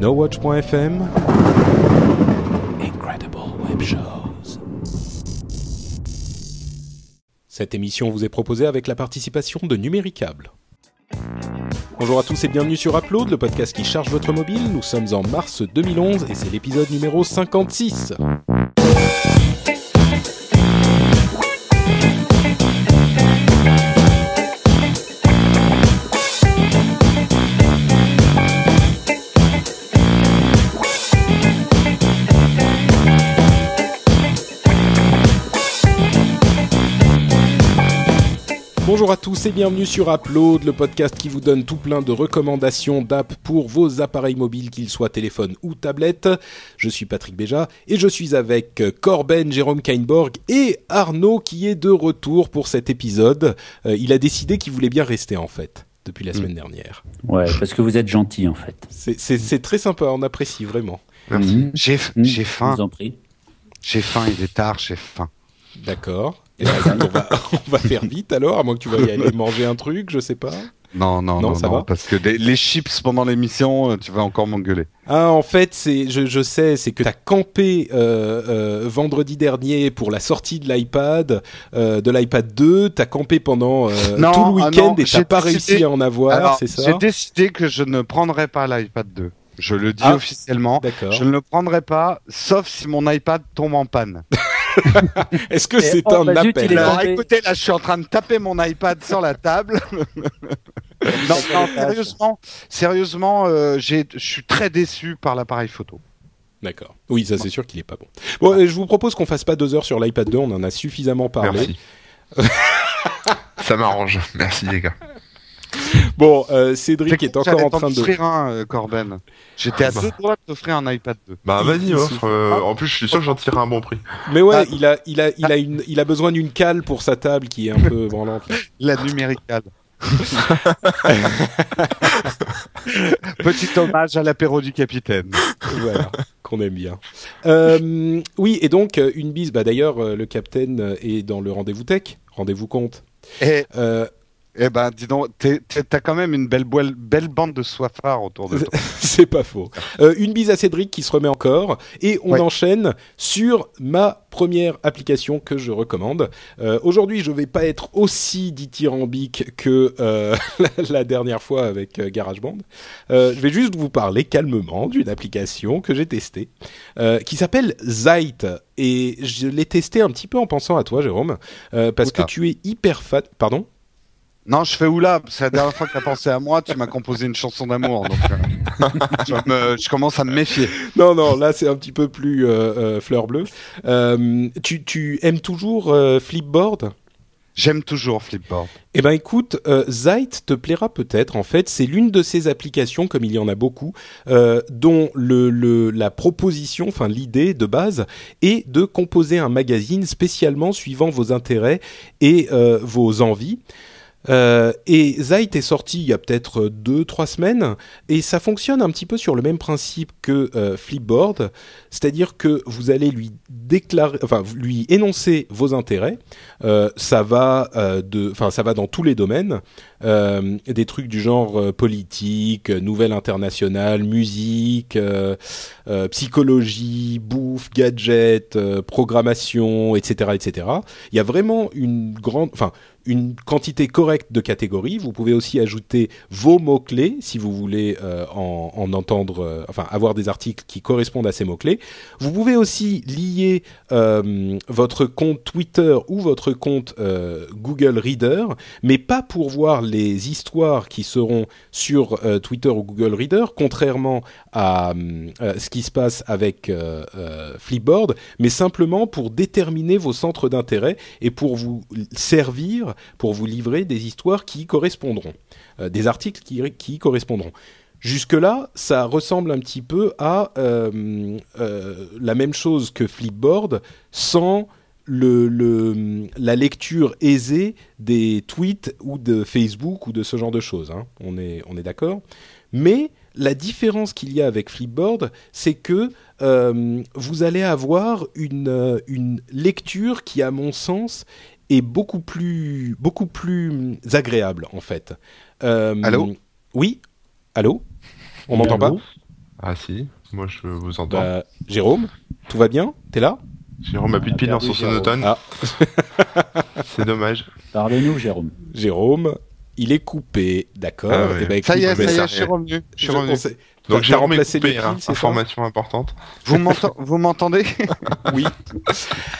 NoWatch.fm Incredible Web Shows. Cette émission vous est proposée avec la participation de Numéricable. Bonjour à tous et bienvenue sur Upload, le podcast qui charge votre mobile. Nous sommes en mars 2011 et c'est l'épisode numéro 56. Bonjour à tous et bienvenue sur Upload, le podcast qui vous donne tout plein de recommandations d'app pour vos appareils mobiles, qu'ils soient téléphones ou tablettes. Je suis Patrick Béja et je suis avec Corben, Jérôme Kainborg et Arnaud qui est de retour pour cet épisode. Euh, il a décidé qu'il voulait bien rester en fait depuis la semaine dernière. Ouais, parce que vous êtes gentil en fait. C'est très sympa, on apprécie vraiment. Merci. Mhm. J'ai j'ai Je faim. vous en prie. J'ai faim, il est tard, j'ai faim. D'accord. Et écoute, on, va, on va faire vite alors, à moins que tu veuilles aller manger un truc, je sais pas. Non, non, Non, non, ça non, va parce que des- les chips pendant l'émission, euh, tu vas encore m'engueuler. Ah, en fait, c'est, je, je sais, c'est que t'as campé euh, euh, vendredi dernier pour la sortie de l'iPad, euh, de l'iPad 2. T'as campé pendant Non, tout le ah week-end non, et j'ai pas décidé- réussi à en avoir, c'est ça j'ai décidé que je ne prendrai pas l'iPad 2. Je le dis Ah. officiellement. Je ne le prendrai pas, sauf si mon iPad tombe en panne. Est-ce que c'est oh, un bah, appel Alors, écoutez, là, je suis en train de taper mon iPad sur la table. non, non, sérieusement, sérieusement, euh, j'ai, je suis très déçu par l'appareil photo. D'accord. Oui, ça c'est sûr qu'il est pas bon. Bon, euh, je vous propose qu'on fasse pas deux heures sur l'iPad 2. On en a suffisamment parlé. Merci. Ça m'arrange. Merci les gars. Bon, euh, Cédric est encore j'allais en train de. offrir un, euh, Corben. J'étais à Bah. deux doigts de t'offrir un iPad 2. Bah Il- vas-y, offre. euh, en plus, je suis sûr que j'en tire un bon prix. Mais ouais, Ah. il a, il a, il a une, il a besoin d'une cale pour sa table qui est un peu branlante. La numéricale. Petit hommage à l'apéro du capitaine. voilà, qu'on aime bien. Euh, oui, et donc une bise. Bah d'ailleurs, le capitaine est dans le rendez-vous tech. Rendez-vous compte. Et, Euh, eh ben, dis donc, t'as quand même une belle, boile- belle bande de soifards autour de toi. c'est pas faux. Euh, une bise à Cédric qui se remet encore, et on Ouais. enchaîne sur ma première application que je recommande. Euh, Aujourd'hui, je vais pas être aussi dithyrambique que euh, la, dernière fois avec GarageBand. Je vais juste vous parler calmement d'une application que j'ai testée, qui s'appelle Zeit. Et je l'ai testée un petit peu en pensant à toi, Jérôme, parce que tu es hyper fan. Pardon? Non, je fais oula, c'est la dernière fois que t'as pensé à moi, tu m'as composé une chanson d'amour. Donc, euh, je, me- je commence à me méfier. Non, non, là c'est un petit peu plus euh, euh, fleur bleue. Tu, tu aimes toujours Flipboard? J'aime toujours Flipboard. Eh ben écoute, euh, Zeit te plaira peut-être. En fait, c'est l'une de ces applications, comme il y en a beaucoup, euh, dont le, le, la proposition, enfin l'idée de base, est de composer un magazine spécialement suivant vos intérêts et euh, vos envies. Euh, et Zeit est sorti il y a peut-être deux, trois semaines, et ça fonctionne un petit peu sur le même principe que euh, Flipboard, c'est-à-dire que vous allez lui déclarer, enfin lui énoncer vos intérêts. Euh, ça va euh, de, enfin ça va dans tous les domaines, euh, des trucs du genre euh, politique, euh, nouvelles internationales, musique, euh, euh, psychologie, bouffe, gadgets, euh, programmation, etc., etc. Il y a vraiment une grande, enfin une quantité correcte de catégories. Vous pouvez aussi ajouter vos mots-clés si vous voulez euh, en, en entendre, euh, enfin avoir des articles qui correspondent à ces mots-clés. Vous pouvez aussi lier euh, votre compte Twitter ou votre compte Google Reader, mais pas pour voir les histoires qui seront sur Twitter ou Google Reader, contrairement à ce qui se passe avec Flipboard, mais simplement pour déterminer vos centres d'intérêt et pour vous servir, pour vous livrer des histoires qui correspondront, euh, des articles qui, qui correspondront. Jusque-là, ça ressemble un petit peu à euh, euh, la même chose que Flipboard, sans le, la lecture aisée des tweets ou de Facebook ou de ce genre de choses. hein. On est, on est d'accord Mais la différence qu'il y a avec Flipboard, c'est que vous allez avoir une, une lecture qui, à mon sens, est beaucoup plus, beaucoup plus agréable, en fait. Euh, Allô? Oui? Allô? On m'entend pas? Ah si, moi je vous entends. Bah, Jérôme, tout va bien? T'es là? Jérôme a plus de pile dans son sonotone. Ah. C'est dommage. Parlez-nous, Jérôme. Jérôme, il est coupé, d'accord? Ah ouais. Eh ben, Ça y est, ça y est, je suis revenu. Je suis je- revenu. Donc est remplacé coupé, les hein. piles, c'est information importante. Vous m'entend- vous m'entendez? Oui.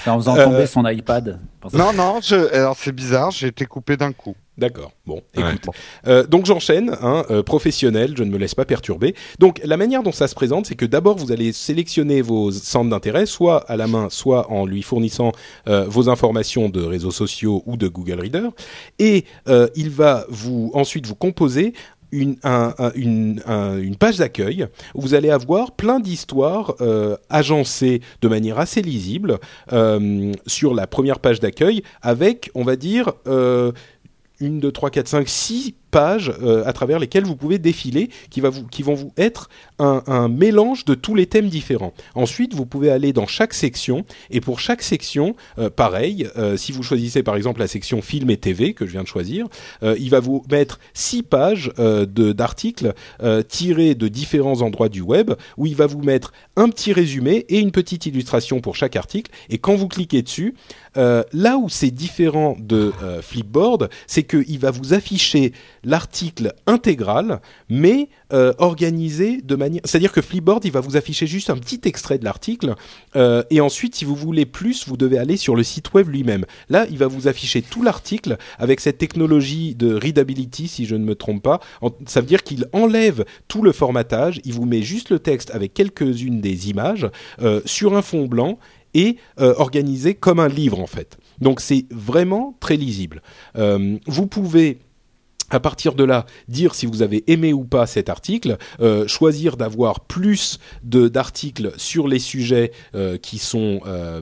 C'est en faisant Euh, tomber son iPad. Non, non, je... alors c'est bizarre, j'ai été coupé d'un coup. D'accord. Bon, Ouais. écoute. Euh, donc j'enchaîne, hein, euh, professionnel, je ne me laisse pas perturber. Donc la manière dont ça se présente, c'est que d'abord vous allez sélectionner vos centres d'intérêt, soit à la main, soit en lui fournissant euh, vos informations de réseaux sociaux ou de Google Reader, et euh, il va vous ensuite vous composer une, un- un- une, un- une page d'accueil où vous allez avoir plein d'histoires euh, agencées de manière assez lisible euh, sur la première page d'accueil avec, on va dire, euh, une, deux, trois, quatre, cinq, six pages euh, à travers lesquelles vous pouvez défiler, qui, vont vous être un, mélange de tous les thèmes différents. Ensuite, vous pouvez aller dans chaque section, et pour chaque section, euh, pareil, euh, si vous choisissez par exemple la section film et TV, que je viens de choisir, il va vous mettre six pages d'articles tirés de différents endroits du web, où il va vous mettre un petit résumé et une petite illustration pour chaque article, et quand vous cliquez dessus, là où c'est différent de Flipboard, c'est qu'il va vous afficher l'article intégral, mais euh, organisé de manière. C'est-à-dire que Flipboard, il va vous afficher juste un petit extrait de l'article, euh, et ensuite, si vous voulez plus, vous devez aller sur le site web lui-même. Là, il va vous afficher tout l'article avec cette technologie de readability, si je ne me trompe pas. Ça veut dire qu'il enlève tout le formatage, il vous met juste le texte avec quelques-unes des images euh, sur un fond blanc et organisé comme un livre en fait. Donc c'est vraiment très lisible. Vous pouvez à partir de là, dire si vous avez aimé ou pas cet article, euh, choisir d'avoir plus de d'articles sur les sujets euh, qui sont euh,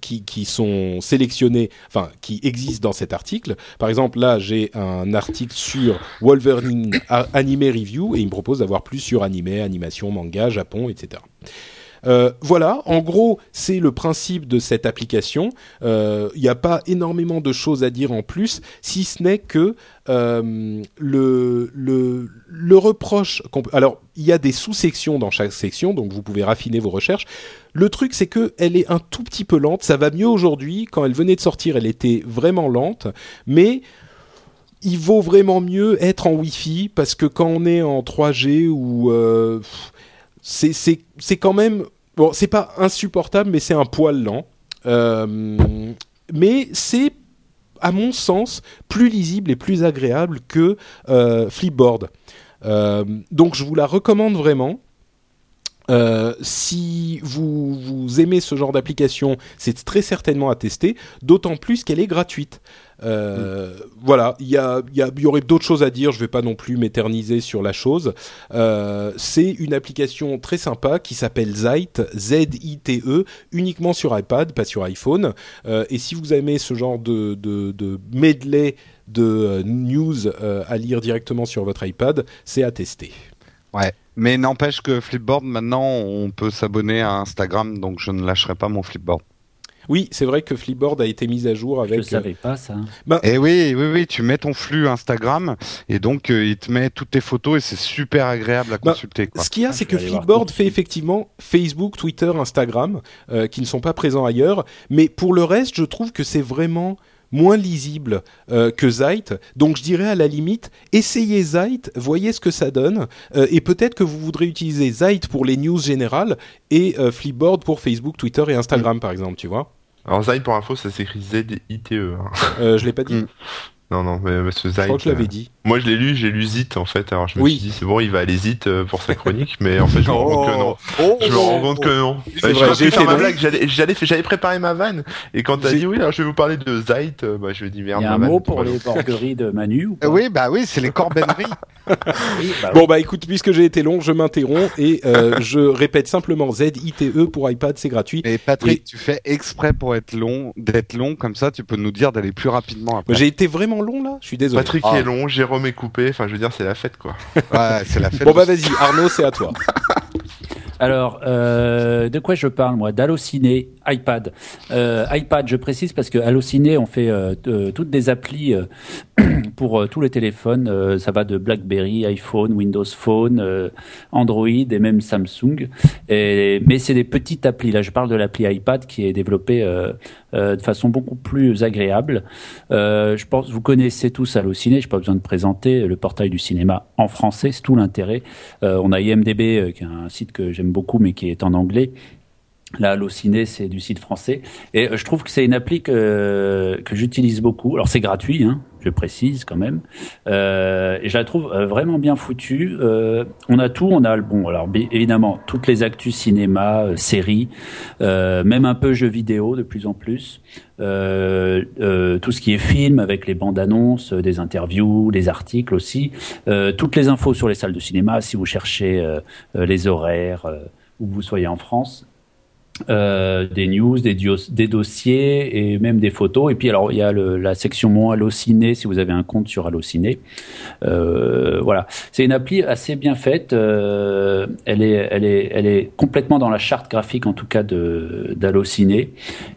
qui, qui sont sélectionnés, enfin qui existent dans cet article. Par exemple, là, j'ai un article sur Wolverine Anime Review et il me propose d'avoir plus sur animé, animation, manga, Japon, etc. Euh, voilà, en gros, c'est le principe de cette application. Euh, Il n'y a pas énormément de choses à dire en plus, si ce n'est que euh, le, le, reproche. Alors, il y a des sous-sections dans chaque section, donc vous pouvez raffiner vos recherches. Le truc, c'est que elle est un tout petit peu lente. Ça va mieux aujourd'hui. Quand elle venait de sortir, elle était vraiment lente, mais il vaut vraiment mieux être en Wi-Fi parce que quand on est en 3G ou euh, c'est quand même bon, c'est pas insupportable, mais c'est un poil lent. Euh, mais c'est à mon sens plus lisible et plus agréable que euh, Flipboard. Euh, donc je vous la recommande vraiment. Euh, si vous, vous aimez ce genre d'application, c'est très certainement à tester, d'autant plus qu'elle est gratuite. Euh, Voilà, il y, aurait d'autres choses à dire, je vais pas non plus m'éterniser sur la chose. Euh, c'est une application très sympa qui s'appelle Zite, Z-I-T-E, uniquement sur iPad, pas sur iPhone. Euh, et si vous aimez ce genre de, de, de medley de news à lire directement sur votre iPad, c'est à tester. Ouais. Mais n'empêche que Flipboard, maintenant, on peut s'abonner à Instagram, donc je ne lâcherai pas mon Flipboard. Oui, c'est vrai que Flipboard a été mis à jour Je ne avec. euh, savais pas ça. Et oui, oui, oui, tu mets ton flux Instagram et donc euh, il te met toutes tes photos et c'est super agréable à Bah, consulter. Quoi. Ce qu'il y a, Ah, c'est que Flipboard fait effectivement Facebook, Twitter, Instagram, euh, qui ne sont pas présents ailleurs. Mais pour le reste, je trouve que c'est vraiment moins lisible euh, que Zite. Donc je dirais à la limite, essayez Zite, voyez ce que ça donne, euh, et peut-être que vous voudrez utiliser Zite pour les news générales et euh, Flipboard pour Facebook, Twitter et Instagram, par exemple, tu vois. Alors Zite pour info, ça s'écrit Z-I-T-E. hein. Euh, je l'ai pas dit. Mm. Non, non, mais parce que Je crois que je l'avais dit. Moi, je l'ai lu, j'ai lu Zit en fait. Alors je me Oui. suis dit, c'est bon, il va aller Zit euh, pour sa chronique, mais en fait, je me rends compte que non. Oh, Je me rends compte que non. Euh, vrai, je ma blague, j'allais, j'allais, j'avais préparé ma vanne, et quand t'as dit oui, alors je vais vous parler de Zite, euh, bah je lui ai dit Il merde. y a un mot pour les borgueries de Manu ou pas Oui, bah oui, c'est les corbenneries. Oui, bah Bon bah écoute, puisque j'ai été long, je m'interromps et euh, je répète simplement Z-I-T-E E pour iPad, c'est gratuit. Et Patrick, Et- tu fais exprès pour être long, d'être long, comme ça tu peux nous dire d'aller plus rapidement après. J'ai été vraiment long là, je suis désolé. Patrick Ah. est long, Jérôme est coupé, enfin je veux dire, c'est la fête quoi. Ouais, c'est la fête. Bon bah vas-y, Arnaud, c'est à toi. Alors, euh, de quoi je parle, moi? D'Allociné, iPad. Euh, iPad, je précise parce que Allociné, on fait euh, toutes des applis euh, pour tous les téléphones. ça va de BlackBerry, iPhone, Windows Phone, Android et même Samsung. Mais c'est des petites applis. Là, je parle de l'appli iPad qui est développée de façon beaucoup plus agréable. je pense vous connaissez tous Allociné. Je n'ai pas besoin de présenter le portail du cinéma en français. C'est tout l'intérêt. on a IMDb, qui est un site que j'aime beaucoup, mais qui est en anglais Là, Allociné, c'est du site français. Et euh, je trouve que c'est une appli que, que j'utilise beaucoup. Alors, c'est gratuit, hein, je précise quand même. Euh, et je la trouve euh, vraiment bien foutue. Euh, on a tout. On a, bon, alors évidemment, toutes les actus cinéma, euh, séries, même un peu jeux vidéo de plus en plus. tout ce qui est film avec les bandes annonces, des interviews, des articles aussi. toutes les infos sur les salles de cinéma, si vous cherchez les horaires, où vous soyez en France. Euh, des news, des, des, dossiers et même des photos. Et puis alors il y a le, la section Mon Allociné si vous avez un compte sur Allociné. Euh, voilà, c'est une appli assez bien faite. Euh, elle est, elle est, elle est complètement dans la charte graphique en tout cas de d'Allociné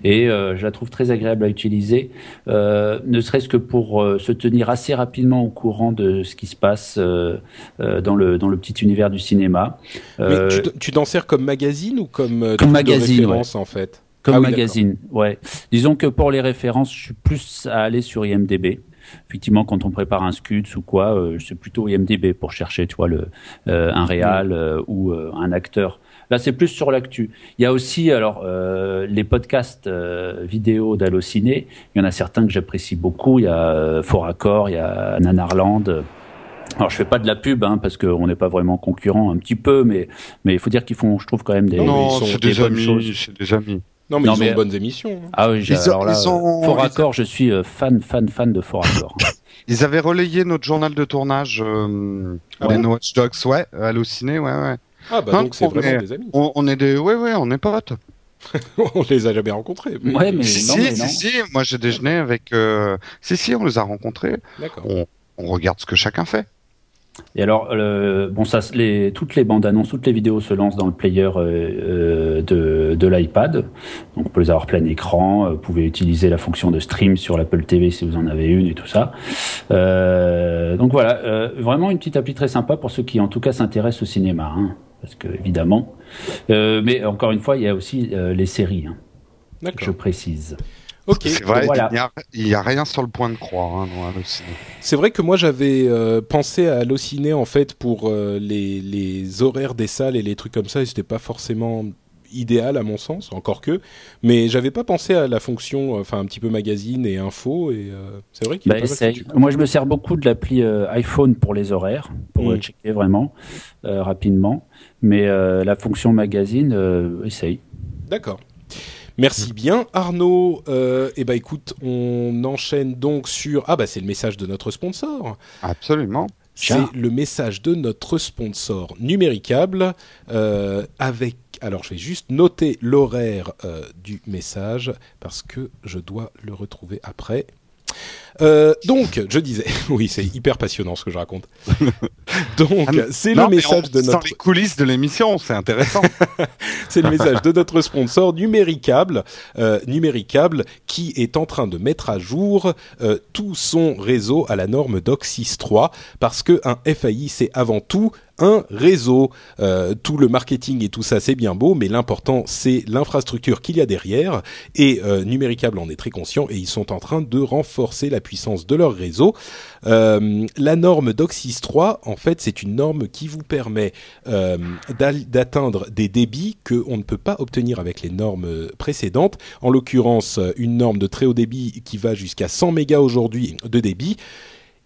et euh, je la trouve très agréable à utiliser, euh, ne serait-ce que pour euh, se tenir assez rapidement au courant de ce qui se passe dans le dans le petit univers du cinéma. Mais tu, tu t'en sers comme magazine ou comme comme magazine en fait. Comme ah magazine, ouais. Disons que pour les références, je suis plus à aller sur IMDb. Effectivement, quand on prépare un scud ou quoi, euh, c'est plutôt IMDb pour chercher, tu vois, le, euh, un réal euh, ou un acteur. Là, c'est plus sur l'actu. Il y a aussi, alors, les podcasts vidéo d'Allociné. Il y en a certains que j'apprécie beaucoup. Il y a Fort Accord, il y a Nanarland. Alors je fais pas de la pub hein, parce qu'on n'est pas vraiment concurrent un petit peu, mais mais il faut dire qu'ils font, je trouve quand même des, non, c'est des, amis, c'est des amis. Non mais ils ont de bonnes émissions. Hein. Ah oui, alors là, Fort Accord, je suis euh, fan fan fan de Fort Accord. ils avaient relayé notre journal de tournage, euh, ah les Watch Dogs, ouais, Allociné, ouais ouais. Ah bah donc c'est vraiment des amis. On, on, est des, ouais ouais, on est potes. on les a jamais rencontrés. Mais... Ouais, mais si, non, mais si, si, moi j'ai déjeuné avec. Euh... Si, si, on les a rencontrés. D'accord. On, on, regarde ce que chacun fait. Et alors, euh, bon, ça, les, toutes les bandes annonces, toutes les vidéos se lancent dans le player euh, de, de l'iPad. Donc, on peut les avoir plein écran. Vous pouvez utiliser la fonction de stream sur l'Apple TV si vous en avez une et tout ça. Euh, donc voilà, euh, vraiment une petite appli très sympa pour ceux qui, en tout cas, s'intéressent au cinéma, hein, parce que évidemment. Euh, mais encore une fois, il y a aussi les séries. Hein, je précise. C'est vrai, il n'y a, rien sur le point de croire hein, dans C'est vrai que moi j'avais euh, pensé à Allociné en fait pour euh, les, les, horaires des salles et les trucs comme ça, et c'était pas forcément idéal à mon sens, encore que, mais j'avais pas pensé à la fonction, enfin un petit peu magazine et info, et euh, c'est vrai qu'il bah, Moi je me sers beaucoup de l'appli iPhone pour les horaires, pour mm. checker vraiment rapidement, mais la fonction magazine, essaye. D'accord. Merci bien, Arnaud. Euh, eh ben, écoute, on enchaîne donc sur. Ah, bah, c'est le message de notre sponsor. Absolument. C'est le message de notre sponsor numéricable euh, avec. Alors, je vais juste noter l'horaire euh, du message parce que je dois le retrouver après. Euh, donc, je disais, oui, c'est hyper passionnant ce que je raconte. donc, ah, c'est le message de notre. les coulisses de l'émission, c'est intéressant. c'est le message de notre sponsor Numéricable, euh, Numéricable, qui est en train de mettre à jour euh, tout son réseau à la norme DOCSIS 3, parce que un FAI, c'est avant tout un réseau. Euh, tout le marketing et tout ça, c'est bien beau, mais l'important, c'est l'infrastructure qu'il y a derrière. Et euh, Numéricable en est très conscient et ils sont en train de renforcer la puissance de leur réseau. Euh, la norme DOCSIS 3, en fait, c'est une norme qui vous permet euh, d'atteindre des débits que on ne peut pas obtenir avec les normes précédentes. En l'occurrence, une norme de très haut débit qui va jusqu'à 100 mégas aujourd'hui de débit.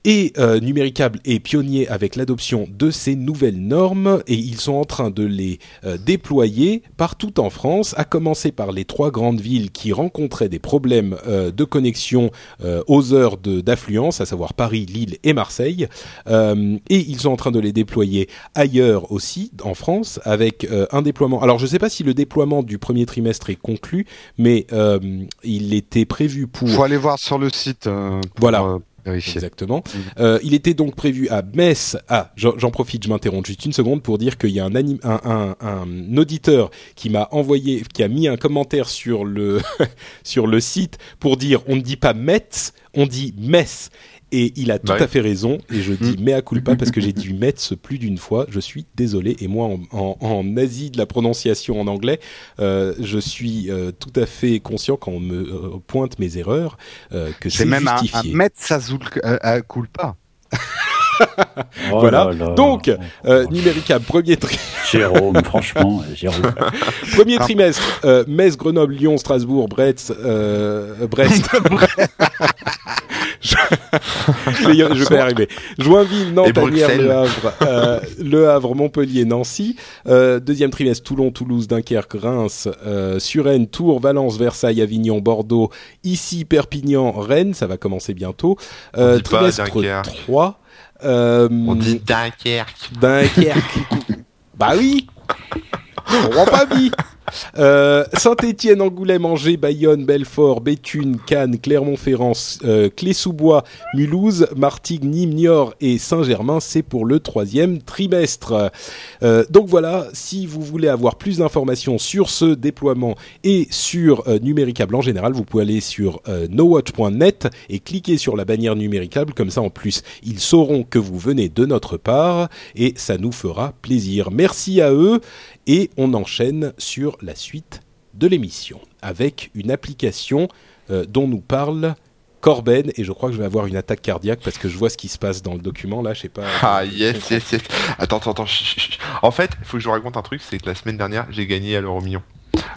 Et euh, Numéricable est pionnier avec l'adoption de ces nouvelles normes et ils sont en train de les euh, déployer partout en France, à commencer par les trois grandes villes qui rencontraient des problèmes euh, de connexion euh, aux heures d'affluence, à savoir Paris, Lille et Marseille. et ils sont en train de les déployer ailleurs aussi, en France, avec un déploiement. Alors je ne sais pas si le déploiement du premier trimestre est conclu, mais il était prévu pour... Il faut aller voir sur le site. Pour, voilà Exactement. Euh, il était donc prévu à Metz. Ah, j'en profite, je m'interromps juste une seconde pour dire qu'il y a un, un, auditeur qui m'a envoyé, qui a mis un commentaire sur le sur le site pour dire on ne dit pas Metz, on dit Metz. Et il a tout Bah à fait raison. Et je dis mea culpa parce que j'ai dû mettre ce plus d'une fois. Je suis désolé. Et moi, en, en, en Asie de la prononciation en anglais, euh, je suis euh, tout à fait conscient quand on me euh, pointe mes erreurs euh, que C'est c'est même un, un euh, euh, culpa. Oh Voilà. là là. Donc, Euh, oh, Numérica, premier, tri- Jérôme, franchement, Jérôme. premier trimestre, euh, Metz, Grenoble, Lyon, Strasbourg, Brest, euh, Brest. je, je vais- je vais y arriver. Joinville, Nantes, Bruxelles. Le Havre, euh, Le Havre, Montpellier, Nancy. Euh, deuxième trimestre, Toulon, Toulouse, Dunkerque, Reims, euh, Suresnes, Tours, Valence, Versailles, Avignon, Bordeaux. Ici, Perpignan, Rennes. Ça va commencer bientôt. Euh, pas trimestre Dunkerque. 3. Euh, On dit Dunkerque. Dunkerque. bah oui. Je comprends pas, Bi. Euh, Saint-Étienne, Angoulême, Angers, Bayonne, Belfort, Béthune, Cannes, Clermont-Ferrand, euh, Clé-sous-Bois, Mulhouse, Martigues, Nîmes, Niort et Saint-Germain. C'est pour le troisième trimestre. Euh, donc voilà, si vous voulez avoir plus d'informations sur ce déploiement et sur euh, Numéricable en général, vous pouvez aller sur nowatch.net et cliquer sur la bannière Numéricable. Comme ça, en plus, ils sauront que vous venez de notre part et ça nous fera plaisir. Merci à eux et on enchaîne sur la suite de l'émission avec une application euh, dont nous parle Corben et je crois que je vais avoir une attaque cardiaque parce que je vois ce qui se passe dans le document là, je sais pas. Ah yes, yes, yes. Attends, attends, attends. En fait, il faut que je vous raconte un truc, c'est que la semaine dernière, j'ai gagné à l'euro million.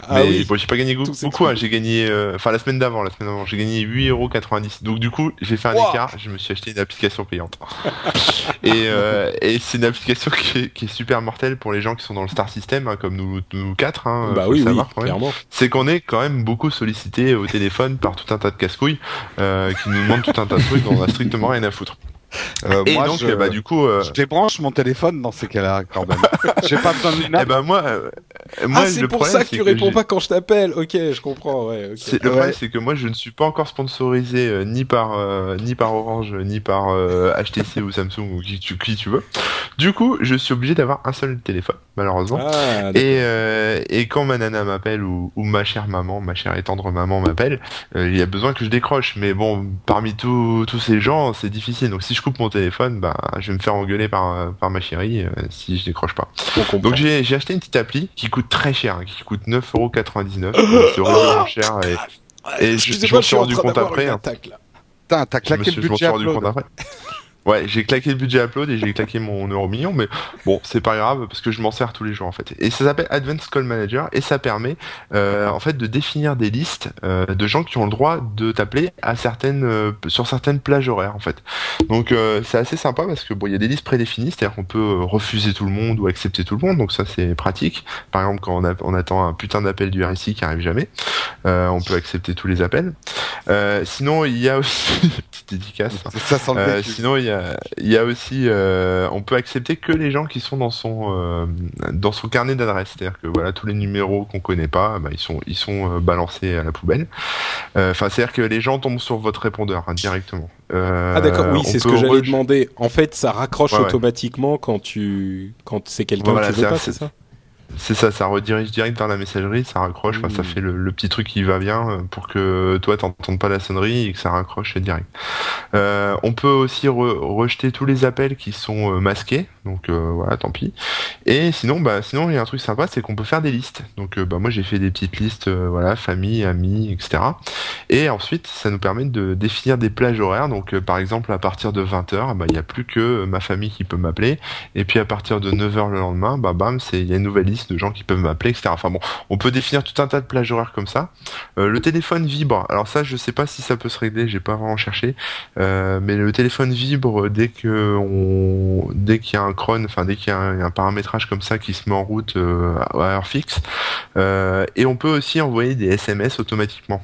Ah mais oui. bon, j'ai pas gagné Tout beaucoup, hein, j'ai gagné, euh, enfin la semaine d'avant, la semaine d'avant, j'ai gagné 8,90€. Donc du coup, j'ai fait un Wow. écart, je me suis acheté une application payante. et euh, et c'est une application qui est, qui est super mortelle pour les gens qui sont dans le Star System, hein, comme nous, nous quatre. Hein, bah oui, oui, savoir, quand même. clairement. c'est qu'on est quand même beaucoup sollicité au téléphone par tout un tas de casse-couilles euh, qui nous demandent tout un tas de trucs dont on a strictement rien à foutre. Euh, Et moi, donc, je, bah du coup, euh, je débranche mon téléphone dans ces cas-là, Corben. J'ai pas besoin d'une eh app. ben moi, euh, moi ah, c'est pour ça que tu réponds pas quand je t'appelle. Ok, je comprends. Ouais, ok. C'est- le Ouais. problème, c'est que moi, je ne suis pas encore sponsorisé euh, ni par euh, ni par Orange, ni par euh, HTC ou Samsung ou qui tu, qui tu veux. Du coup, je suis obligé d'avoir un seul téléphone, malheureusement. Ah, Et, euh, et quand ma nana m'appelle ou, ou ma chère maman, ma chère et tendre maman m'appelle, euh, il y a besoin que je décroche. Mais bon, parmi tous tous ces gens, c'est difficile. Donc si je coupe mon téléphone, bah, je vais me faire engueuler par, par ma chérie euh, si je décroche pas. Donc j'ai j'ai acheté une petite appli qui coûte très cher, hein, qui coûte 9,99€. C'est horriblement cher. Et, et je- je m'en suis suis en rendu compte après, une hein. attaque, là. Putain, t'as je me claqué suis, le je m'en suis budget rendu compte upload. après. Ouais, j'ai claqué le budget upload et j'ai claqué mon euro million, mais bon, c'est pas grave parce que je m'en sers tous les jours en fait. Et ça s'appelle Advanced Call Manager et ça permet euh, en fait de définir des listes euh, de gens qui ont le droit de t'appeler à certaines euh, sur certaines plages horaires en fait. Donc euh, c'est assez sympa parce que bon, il y a des listes prédéfinies, c'est-à-dire qu'on peut refuser tout le monde ou accepter tout le monde, donc ça c'est pratique. Par exemple, quand on, a- on attend un putain d'appel du RSI qui arrive jamais, euh, on peut accepter tous les appels. Euh, sinon, il y a aussi petite dédicace. hein. Ça sent le sinon, il y a, il y a aussi, euh, on peut accepter que les gens qui sont dans son euh, dans son carnet d'adresse, c'est-à-dire que voilà tous les numéros qu'on connaît pas, bah, ils sont ils sont euh, balancés à la poubelle. Euh, Enfin, c'est-à-dire que les gens tombent sur votre répondeur hein, directement. Euh, Ah d'accord, oui, c'est ce que j'allais demander. En fait, ça raccroche Ouais, ouais. automatiquement quand tu quand c'est quelqu'un Voilà, que tu veux pas, c'est ça? C'est ça, ça redirige direct vers la messagerie, ça raccroche, ça Mmh. fait le, le petit truc qui va bien euh, pour que toi t'entendes pas la sonnerie et que ça raccroche direct. Euh, on peut aussi re- rejeter tous les appels qui sont euh, masqués, donc euh, voilà, tant pis. Et sinon, bah sinon il y a un truc sympa, c'est qu'on peut faire des listes. Donc euh, bah moi j'ai fait des petites listes, voilà, famille, amis, etc. Et ensuite ça nous permet de définir des plages horaires. Donc par exemple à partir de 20h, bah il y a plus que ma famille qui peut m'appeler. Et puis à partir de 9h le lendemain, bah bam, c'est il y a une nouvelle liste de gens qui peuvent m'appeler, etc. Enfin bon, on peut définir tout un tas de plages horaires comme ça. Euh, le téléphone vibre. Alors ça, je sais pas si ça peut se régler, j'ai pas vraiment cherché. Euh, mais le téléphone vibre dès que dès qu'il y a un cron, enfin dès qu'il y a un, paramétrage comme ça qui se met en route euh, à heure fixe. Et on peut aussi envoyer des SMS automatiquement.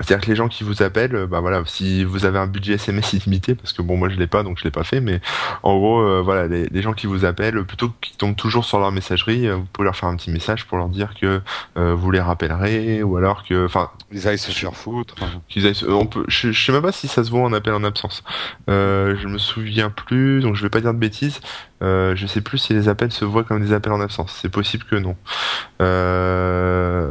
C'est-à-dire que les gens qui vous appellent, euh, bah voilà, si vous avez un budget SMS illimité, parce que bon moi je l'ai pas donc je l'ai pas fait, mais en gros euh, voilà, les, les gens qui vous appellent, plutôt qu'ils tombent toujours sur leur messagerie, euh, vous pouvez leur faire un petit message pour leur dire que euh, vous les rappellerez, ou alors que, enfin, Ils aillent se faire foutre. qu'ils aillent, on peut, je, je sais même pas si ça se voit en appel en absence. Euh, je me souviens plus, donc je vais pas dire de bêtises, Euh, je sais plus si les appels se voient comme des appels en absence. C'est possible que non. Euh,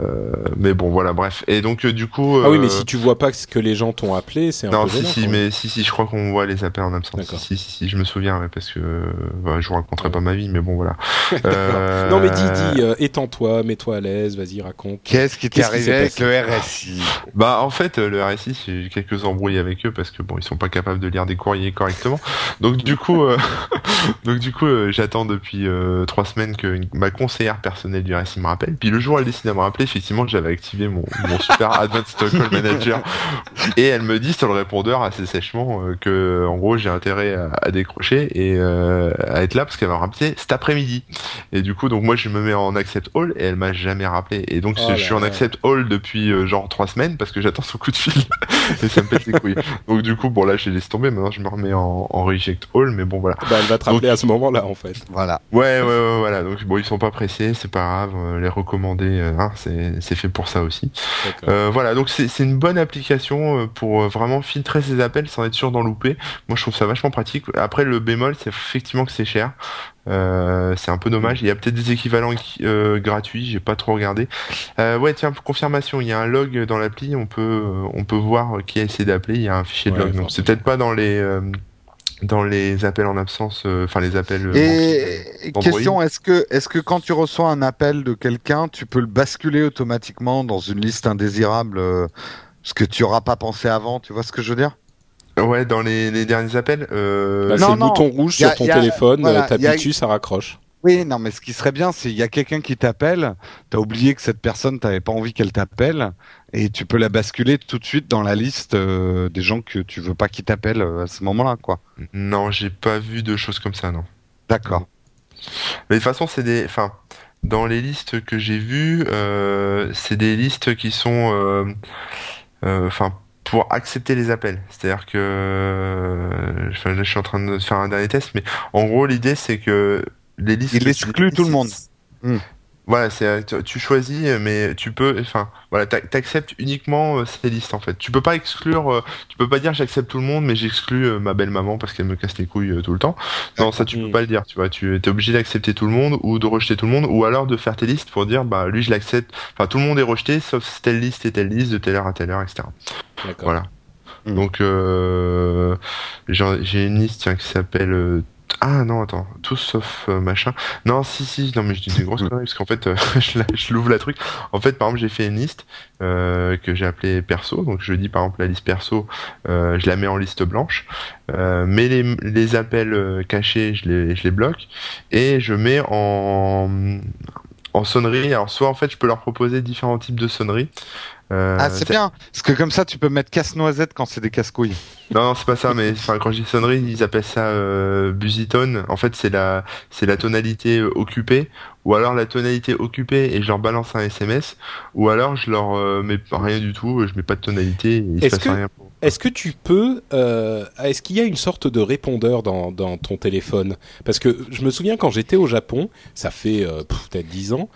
mais bon, voilà, bref. Et donc euh, du coup. Ah oui, mais euh, si tu vois pas ce que les gens t'ont appelé, c'est un non, peu si, gênant, si, même. mais si, si, je crois qu'on voit les appels en absence. Si, si, si, je me souviens, ouais, parce que ouais, je vous raconterai Ouais. pas ma vie, mais bon, voilà. Euh, Non mais dis, dis, euh, étends-toi, mets-toi à l'aise, vas-y, raconte. Qu'est-ce qui t'est arrivé avec le RSI Bah, en fait, le RSI, j'ai eu quelques embrouilles avec eux parce que bon, ils sont pas capables de lire des courriers correctement. Donc du coup, euh, donc du coup, euh, j'attends depuis euh, trois semaines que une- ma conseillère personnelle du RSI me rappelle. Puis le jour où elle décide de me rappeler, effectivement, j'avais activé mon, mon super Advanced Call Manager et elle me dit sur le répondeur assez sèchement euh, que en gros j'ai intérêt à, à décrocher et euh, à être là parce qu'elle m'a rappelé cet après-midi. Et du coup, donc moi je me mets en accept all et elle m'a jamais rappelé. Et donc Oh je suis en accept all depuis euh, genre trois semaines parce que j'attends son coup de fil et ça me pète les couilles. Donc du coup, bon là j'ai laissé tomber. Maintenant je me remets en, en reject all, mais bon voilà. Bah elle va te rappeler à ce moment-là en fait. Voilà. Ouais, ouais, ouais, voilà. Donc bon, ils sont pas pressés, c'est pas grave. euh, les recommander, euh, hein, c'est c'est fait pour ça aussi. Euh, voilà, donc c'est c'est une bonne application pour vraiment filtrer ses appels sans être sûr d'en louper. Moi, je trouve ça vachement pratique. Après, le bémol, c'est effectivement que c'est cher. Euh, c'est un peu dommage. Il y a peut-être des équivalents euh, gratuits, j'ai pas trop regardé. Euh, ouais, tiens, pour confirmation, il y a un log dans l'appli. On peut euh, on peut voir qui a essayé d'appeler. Il y a un fichier de log. Donc c'est peut-être pas dans les euh, dans les appels en absence, euh, enfin les appels. euh, Et question, est-ce que, est-ce que quand tu reçois un appel de quelqu'un, tu peux le basculer automatiquement dans une liste indésirable, euh, ce que tu auras pas pensé avant, tu vois ce que je veux dire? Ouais, dans les, les derniers appels. Euh... Bah, c'est le non. bouton rouge a- sur ton a- téléphone, voilà, t'appuies dessus, ça raccroche. Oui, non, mais ce qui serait bien, c'est il y a quelqu'un qui t'appelle, t'as oublié que cette personne, t'avais pas envie qu'elle t'appelle, et tu peux la basculer tout de suite dans la liste euh, des gens que tu veux pas qu'ils t'appellent euh, à ce moment-là, quoi. Non, j'ai pas vu de choses comme ça, non. D'accord. Mais de toute façon, c'est des, enfin, dans les listes que j'ai vues, euh, c'est des listes qui sont, enfin, pour accepter les appels. C'est-à-dire que, enfin, là, je suis en train de faire un dernier test, mais en gros, l'idée, c'est que les listes. Il exclut tout le monde. Hmm. Voilà, c'est tu- tu choisis, mais tu peux, enfin, voilà, t'ac- t'acceptes uniquement euh, ces listes en fait. Tu peux pas exclure, euh, tu peux pas dire j'accepte tout le monde, mais j'exclus euh, ma belle maman parce qu'elle me casse les couilles euh, tout le temps. Non, ça tu Mm. peux pas le dire, tu vois. Tu es obligé d'accepter tout le monde ou de rejeter tout le monde, ou alors de faire tes listes pour dire bah lui je l'accepte. Enfin, tout le monde est rejeté sauf telle liste et telle liste de telle heure à telle heure, etc. D'accord. Voilà. Mm. Donc euh, j'ai une liste tiens, qui s'appelle euh, ah non attends. Tous sauf euh, machin. Non si si non mais je dis des grosses conneries parce qu'en fait euh, je, l'ouvre la truc. En fait par exemple j'ai fait une liste euh, que j'ai appelée perso. Donc je dis par exemple la liste perso euh, je la mets en liste blanche. Euh, mais les, les appels cachés je les, je les bloque. Et je mets en en sonnerie. Alors soit en fait je peux leur proposer différents types de sonneries Euh, Ah, c'est bien, parce que comme ça, tu peux mettre casse-noisette quand c'est des casse-couilles. Non, non, c'est pas ça, mais enfin, quand je dis sonnerie, ils appellent ça euh, busitone. En fait, c'est la, c'est la tonalité euh, occupée, ou alors la tonalité occupée et je leur balance un SMS, ou alors je leur euh, mets rien du tout, je mets pas de tonalité, et il se Est-ce passe que- rien. Est-ce que tu peux, euh, est-ce qu'il y a une sorte de répondeur dans, dans ton téléphone? Parce que je me souviens quand j'étais au Japon, ça fait euh, peut-être dix ans,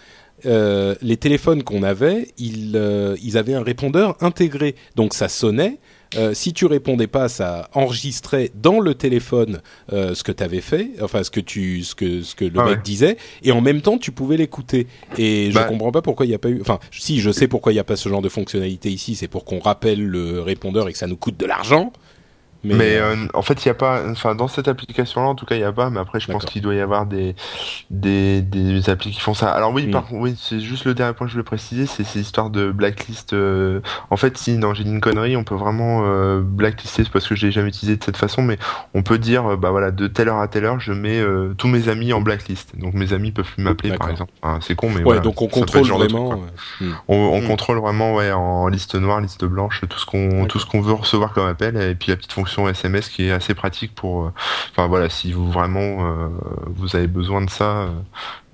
euh, les téléphones qu'on avait, ils, euh, ils avaient un répondeur intégré, donc ça sonnait. Euh, si tu répondais pas, ça enregistrait dans le téléphone ce que tu avais fait, enfin ce que tu, ce que ce que le Ah mec ouais. disait, et en même temps tu pouvais l'écouter. Et je Bah- comprends pas pourquoi il n'y a pas eu. Enfin, si je sais pourquoi il n'y a pas ce genre de fonctionnalité ici, c'est pour qu'on rappelle le répondeur et que ça nous coûte de l'argent. Mais, Mais, euh, euh, en fait, il y a pas, enfin, dans cette application-là, en tout cas, il y a pas, mais après, je pense qu'il doit y avoir des, des, des applis qui font ça. Alors oui, Mm. par contre, oui, c'est juste le dernier point que je voulais préciser, c'est ces histoires de blacklist. euh, En fait, si, non, j'ai dit une connerie, on peut vraiment euh, blacklister, c'est parce que je l'ai jamais utilisé de cette façon, mais on peut dire, euh, bah voilà, de telle heure à telle heure, je mets euh, tous mes amis en blacklist. Donc mes amis peuvent plus m'appeler, par exemple. Enfin, c'est con, mais ouais, voilà, donc on contrôle truc, vraiment. On, on Mm. contrôle vraiment ouais en liste noire, liste blanche, tout ce qu'on tout ce qu'on veut recevoir comme appel et puis la petite fonction SMS qui est assez pratique pour euh, enfin voilà si vous vraiment euh, vous avez besoin de ça euh,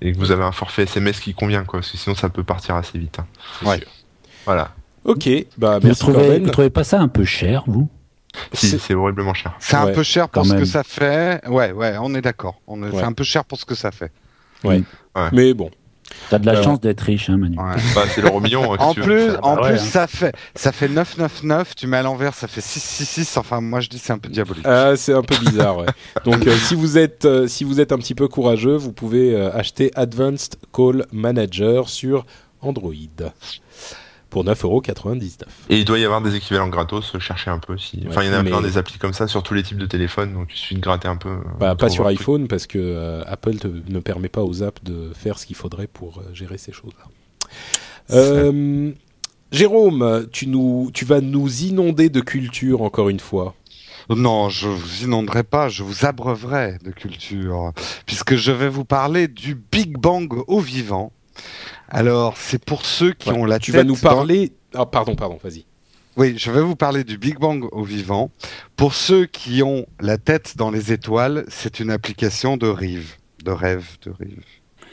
et que vous avez un forfait SMS qui convient quoi parce que sinon ça peut partir assez vite. hein. Ouais. sûr. Voilà. Ok, bah Vous trouvez, vous trouvez pas ça un peu cher, vous? Si C'est- horriblement cher. C'est un Ouais, peu cher pour ce même. que ça fait. Ouais, ouais, on est d'accord. Ouais. C'est un peu cher pour ce que ça fait. Mais bon. T'as de la chance d'être riche, hein, Manu. Ouais. Bah, c'est l'euro million. hein, En veux plus, Ah en ouais, plus hein. ça fait ça fait 999, tu mets à l'envers, ça fait 666. Enfin, moi je dis c'est un peu diabolique. Ah, c'est un peu bizarre, ouais. Donc, euh, si vous êtes euh, si vous êtes un petit peu courageux, vous pouvez euh, acheter Advanced Call Manager sur Android pour 9,99€. Et il doit y avoir des équivalents gratos, cherchez un peu si. Enfin, il y en a mais- plein des applis comme ça sur tous les types de téléphones, donc il suffit de gratter un peu. euh, Bah, pas sur truc. iPhone parce que euh, Apple te- ne permet pas aux apps de faire ce qu'il faudrait pour euh, gérer ces choses-là. Euh, Jérôme, tu, nous, tu vas nous inonder de culture encore une fois. Non, je vous inonderai pas, je vous abreuverai de culture, puisque je vais vous parler du Big Bang au vivant. Alors, c'est pour ceux qui Ouais, ont la tu tête vas nous dans- parler. Ah, pardon, pardon, vas-y. Oui, je vais vous parler du Big Bang au vivant. Pour ceux qui ont la tête dans les étoiles, c'est une application de Rive, de rêve, de Rive,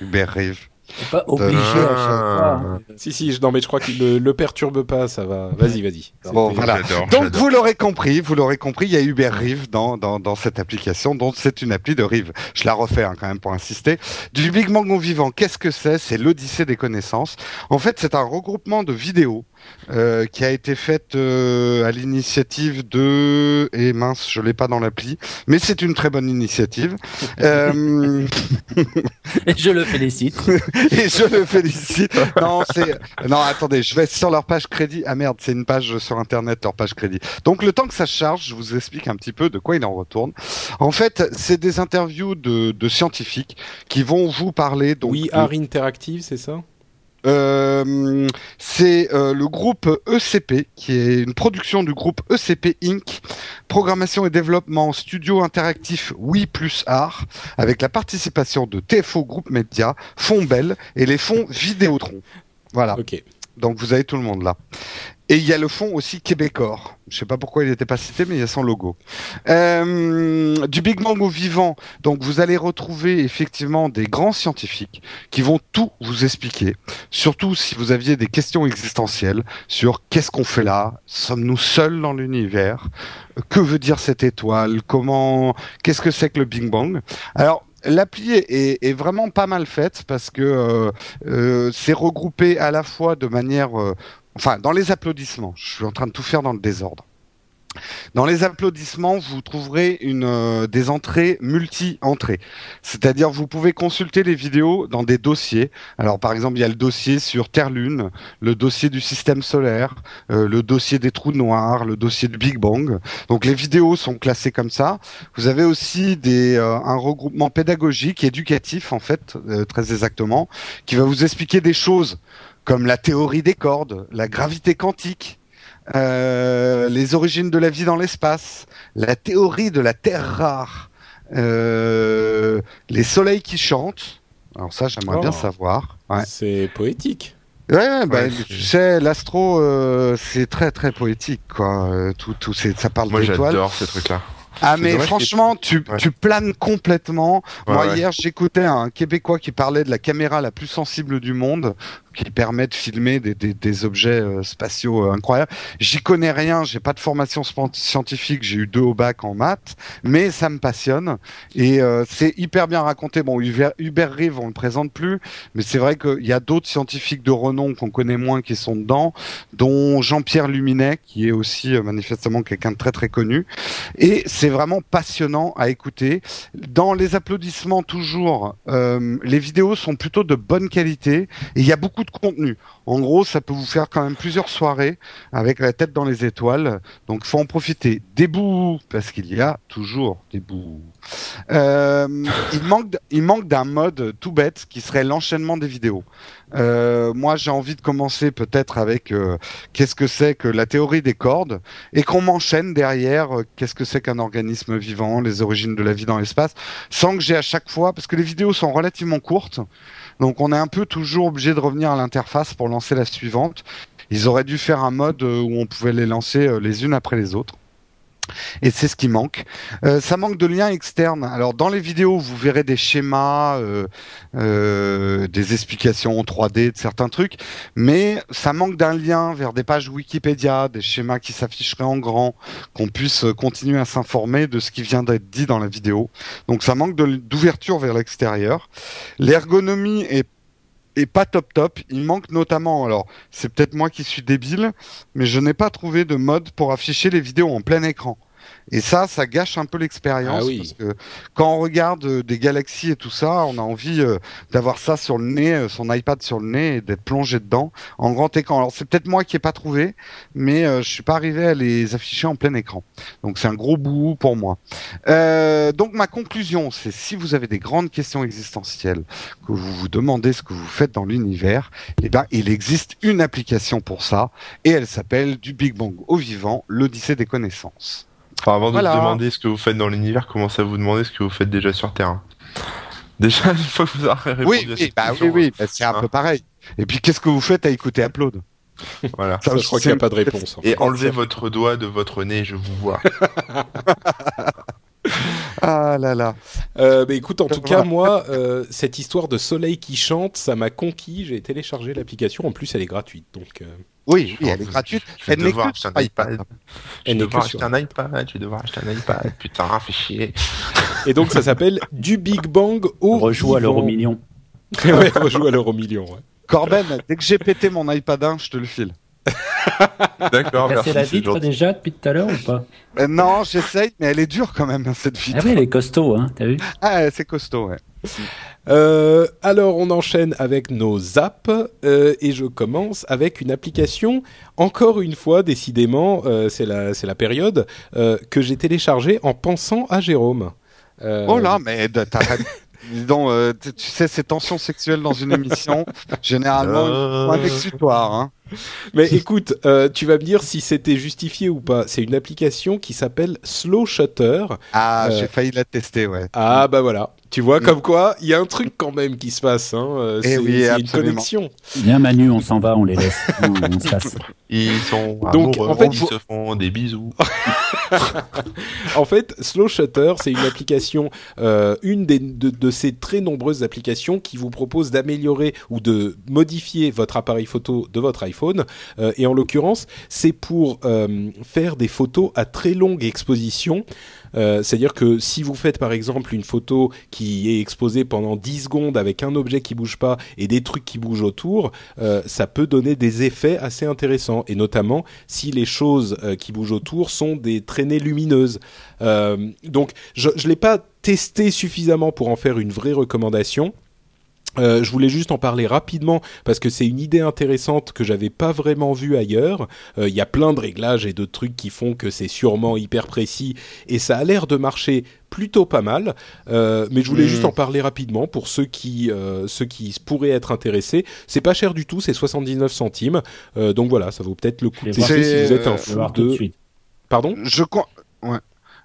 Uber Rive. C'est pas obligé à chaque fois. hein. Si, si, je- non, mais je crois qu'il ne le perturbe pas, ça va. Vas-y, vas-y. Bon, voilà. Donc vous l'aurez compris, vous l'aurez compris, il y a Uber Rive dans, dans, dans cette application, donc c'est une appli de Rive. Je la refais hein, quand même pour insister. Du Big Bang au vivant, qu'est-ce que c'est? C'est l'Odyssée des connaissances. En fait, c'est un regroupement de vidéos euh, qui a été faite euh, à l'initiative de... Et mince, je l'ai pas dans l'appli, mais c'est une très bonne initiative. Euh, Et je le félicite. et je le félicite. Non, c'est non, attendez, je vais sur leur page crédit. Ah merde, c'est une page sur internet leur page crédit. Donc le temps que ça charge, je vous explique un petit peu de quoi il en retourne. En fait, c'est des interviews de, de scientifiques qui vont vous parler donc Oui, de- Art Interactive, c'est ça? Euh, c'est euh, le groupe ECP, qui est une production du groupe ECP Inc., programmation et développement studio interactif Oui plus Art, avec la participation de TFO Groupe Média, Fonds Bell et les fonds Vidéotron. Voilà, Ok. donc vous avez tout le monde là. Et il y a le fonds aussi Québecor. Je sais pas pourquoi il n'était pas cité, mais il y a son logo. Euh, du Big Bang au vivant. Donc vous allez retrouver effectivement des grands scientifiques qui vont tout vous expliquer. Surtout si vous aviez des questions existentielles sur qu'est-ce qu'on fait là, sommes-nous seuls dans l'univers, que veut dire cette étoile, comment, qu'est-ce que c'est que le Big Bang? Alors L'appli est- est vraiment pas mal faite parce que euh, euh, c'est regroupé à la fois de manière, euh, enfin dans les applaudissements. Je suis en train de tout faire dans le désordre. Dans les applaudissements, vous trouverez une, euh, des entrées multi-entrées. C'est-à-dire, vous pouvez consulter les vidéos dans des dossiers. Alors, par exemple, il y a le dossier sur Terre-Lune, le dossier du système solaire, euh, le dossier des trous noirs, le dossier du Big Bang. Donc, les vidéos sont classées comme ça. Vous avez aussi des, euh, un regroupement pédagogique, éducatif, en fait, euh, très exactement, qui va vous expliquer des choses comme la théorie des cordes, la gravité quantique, euh, les origines de la vie dans l'espace, la théorie de la Terre rare, euh, les soleils qui chantent. Alors ça, j'aimerais Oh. bien savoir. Ouais, C'est poétique. ouais, ouais, bah, Ouais, tu c'est- sais, l'astro, euh, c'est très très poétique, quoi. Tout, tout, c'est, ça parle Moi j'adore ces trucs-là. Ah mais franchement, tu, Ouais. tu planes complètement. Ouais, Moi ouais. hier, j'écoutais un Québécois qui parlait de la caméra la plus sensible du monde, qui permet de filmer des, objets euh, spatiaux euh, incroyables. J'y connais rien, j'ai pas de formation scientifique, j'ai eu deux au bac en maths, mais ça me passionne et euh, c'est hyper bien raconté. Bon, Hubert, Hubert Reeve, on le présente plus, mais c'est vrai qu'il y a d'autres scientifiques de renom qu'on connaît moins qui sont dedans, dont Jean-Pierre Luminet, qui est aussi manifestement quelqu'un de très très connu. Et c'est vraiment passionnant à écouter. Dans les applaudissements, toujours, les vidéos sont plutôt de bonne qualité et il y a beaucoup contenu. En gros, ça peut vous faire quand même plusieurs soirées avec la tête dans les étoiles. Donc, faut en profiter. Des bouts, parce qu'il y a toujours des bouts. Euh, il manque, il manque d'un mode tout bête qui serait l'enchaînement des vidéos. Euh, moi, j'ai envie de commencer peut-être avec euh, qu'est-ce que c'est que la théorie des cordes et qu'on m'enchaîne derrière qu'est-ce que c'est qu'un organisme vivant, les origines de la vie dans l'espace, sans que j'ai à chaque fois, parce que les vidéos sont relativement courtes, donc on est un peu toujours obligé de revenir à l'interface pour lancer la suivante. Ils auraient dû faire un mode euh, où on pouvait les lancer euh, les unes après les autres. Et c'est ce qui manque. Euh, ça manque de liens externes. Alors dans les vidéos, vous verrez des schémas, euh, euh, des explications en 3D de certains trucs, mais ça manque d'un lien vers des pages Wikipédia, des schémas qui s'afficheraient en grand, qu'on puisse euh, continuer à s'informer de ce qui vient d'être dit dans la vidéo. Donc ça manque d'ouverture vers l'extérieur. L'ergonomie est est pas top top. Il manque notamment, alors c'est peut-être moi qui suis débile, mais je n'ai pas trouvé de mode pour afficher les vidéos en plein écran. Et ça, ça gâche un peu l'expérience Ah oui. parce que quand on regarde euh, des galaxies et tout ça, on a envie euh, d'avoir ça sur le nez, euh, son iPad sur le nez et d'être plongé dedans en grand écran. Alors c'est peut-être moi qui ai pas trouvé, mais je suis pas arrivé à les afficher en plein écran. Donc c'est un gros bout pour moi. Donc ma conclusion, c'est si vous avez des grandes questions existentielles, que vous vous demandez ce que vous faites dans l'univers, eh ben il existe une application pour ça et elle s'appelle du Big Bang au vivant, l'Odyssée des connaissances. Enfin, avant de Voilà. vous demander ce que vous faites dans l'univers, commencez à vous demander ce que vous faites déjà sur Terre. Déjà, une fois que vous aurez répondu Oui, à oui, cette bah, oui, question, oui, bah, c'est un hein. peu pareil. Et puis qu'est-ce que vous faites à écouter Upload? Voilà. Ça, je crois qu'il n'y a pas de réponse. hein. Et enlevez votre doigt de votre nez, je vous vois. Ah là là. Euh, bah, écoute, en tout Voilà. cas, moi, euh, cette histoire de soleil qui chante, ça m'a conquis. J'ai téléchargé l'application. En plus, elle est gratuite. Donc, euh, Oui, oui, elle est gratuite. Je vais devoir acheter un iPad. iPad. Je Elle vais devoir acheter un iPad. Je vais devoir acheter un iPad. Putain, fais chier. Et donc, ça s'appelle du Big Bang au rejoue à l'euro million. ouais, rejoue à l'euro million. Ouais. Corben, dès que j'ai pété mon iPad 1, je te le file. D'accord, merci. la vitre gentil. déjà depuis tout à l'heure ou pas? Euh, non, j'essaye, mais elle est dure quand même, cette Ah vitre. oui, elle est costaud, hein, t'as vu? Ah, c'est costaud, ouais. Euh, alors, on enchaîne avec nos apps euh, et je commence avec une application. Encore une fois, décidément, euh, c'est la c'est la période euh, que j'ai téléchargée en pensant à Jérôme. Euh, Oh là, mais t'arrêtes. Dis donc, euh, tu sais, ces tensions sexuelles dans une émission, généralement, Euh, un exutoire. Hein. Mais écoute, euh, tu vas me dire si c'était justifié ou pas. C'est une application qui s'appelle Slow Shutter. Ah, Euh. j'ai failli la tester, ouais. Ah bah voilà. Tu vois comme quoi, il y a un truc quand même qui se passe. Hein. euh, Eh C'est oui, une connexion. Viens Manu, on s'en va, on les laisse. On, on se casse. Ils sont Donc, en fait, ils faut- se font des bisous. En fait, Slow Shutter, c'est une application, euh, une des, de, de ces très nombreuses applications qui vous propose d'améliorer ou de modifier votre appareil photo de votre iPhone. Euh, et en l'occurrence, c'est pour euh, faire des photos à très longue exposition. Euh, C'est-à-dire que si vous faites par exemple une photo qui est exposée pendant 10 secondes avec un objet qui bouge pas et des trucs qui bougent autour, euh, ça peut donner des effets assez intéressants. Et notamment si les choses euh, qui bougent autour sont des traînées lumineuses. Donc je ne l'ai pas testé suffisamment pour en faire une vraie recommandation. Euh, je voulais juste en parler rapidement parce que c'est une idée intéressante que j'avais pas vraiment vue ailleurs. Euh, Il y a plein de réglages et de trucs qui font que c'est sûrement hyper précis et ça a l'air de marcher plutôt pas mal. Euh, mais je voulais juste en parler rapidement pour ceux qui euh, ceux qui pourraient être intéressés. C'est pas cher du tout, c'est 79 centimes. Euh, donc voilà, ça vaut peut-être le coup de si vous êtes un fou de. Pardon? Je, ouais. Moi,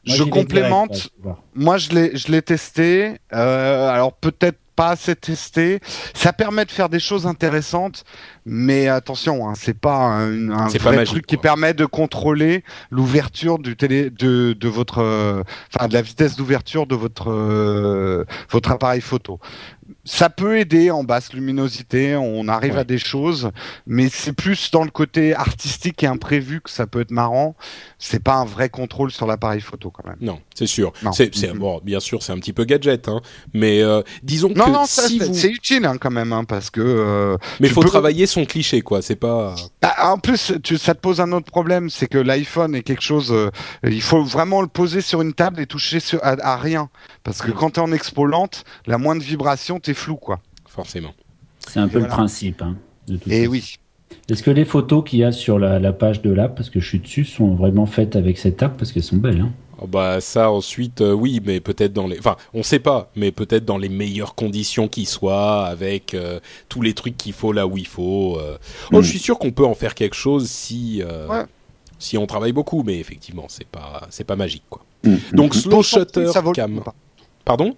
je complémente. direct. Moi, je l'ai, je l'ai testé. Euh, alors peut-être pas assez testé. Ça permet de faire des choses intéressantes, mais attention, hein, c'est pas un, un C'est pas vrai magique, truc qui quoi. permet de contrôler l'ouverture du télé, de, de votre, euh, enfin de la vitesse d'ouverture de votre euh, votre appareil photo. Ça peut aider en basse luminosité, on arrive Ouais. à des choses, mais c'est plus dans le côté artistique et imprévu que ça peut être marrant. C'est pas un vrai contrôle sur l'appareil photo quand même. Non, c'est sûr. C'est, Mhm. bon, bien sûr, c'est un petit peu gadget, hein, mais euh, disons Non, que non, si c'est vous, c'est utile hein, quand même, hein, parce que. mais tu faut peux- travailler son cliché, quoi. C'est pas. bah, en plus, tu, ça te pose un autre problème, c'est que l'iPhone est quelque chose. euh, il faut vraiment le poser sur une table et toucher sur, à, à rien, parce que Mhm. quand t'es en expo lente, la moindre vibration, t'es flou, quoi. Forcément. C'est un peu Voilà. le principe. Hein, de Et oui. Est-ce que les photos qu'il y a sur la, la page de l'app, parce que je suis dessus, sont vraiment faites avec cette app? Parce qu'elles sont belles. Hein. Oh, bah ça ensuite, euh, oui, mais peut-être dans les, enfin, on sait pas, mais peut-être dans les meilleures conditions qui soient, avec euh, tous les trucs qu'il faut là où il faut. euh. Oh, Mm. je suis sûr qu'on peut en faire quelque chose si Ouais. si on travaille beaucoup, mais effectivement, c'est pas c'est pas magique, quoi. Mm. Donc slow Pour son shutter prix, ça vaut le cam. Pardon?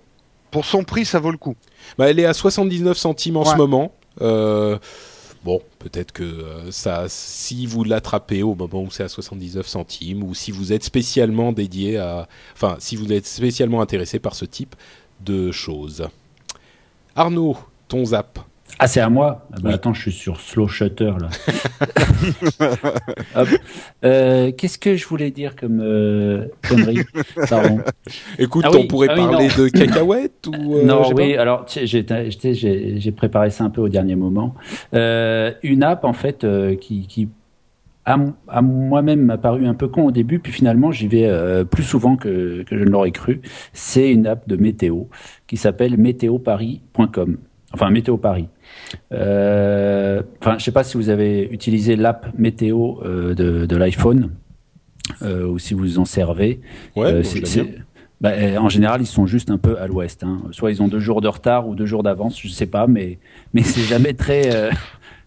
Pour son prix, ça vaut le coup. Bah, elle est à 79 centimes en Ouais. ce moment. Euh, bon, peut-être que euh, ça, si vous l'attrapez au moment où c'est à 79 centimes, ou si vous êtes spécialement dédié à, enfin, si vous êtes spécialement intéressé par ce type de choses. Arnaud, ton zap. Ah, c'est à moi ah bah, Oui. Attends, je suis sur Slow Shutter là. Euh, Qu'est-ce que je voulais dire comme euh, connerie Pardon. Écoute, Ah on oui, pourrait ah parler de cacahuètes ou euh, non, oui, pas alors j'ai préparé ça un peu au dernier moment. Euh, une app en fait euh, qui, qui à moi-même m'a paru un peu con au début, puis finalement j'y vais euh, plus souvent que, que je ne l'aurais cru. C'est une app de météo qui s'appelle météoparis.com. Enfin, Météo Paris. Euh, enfin, je sais pas si vous avez utilisé l'app météo euh, de, de l'iPhone euh, ou si vous en servez. Ouais, Euh, bon, je bah, en général, ils sont juste un peu à l'ouest. Hein. Soit ils ont deux jours de retard ou deux jours d'avance, je sais pas, mais mais c'est jamais très. euh,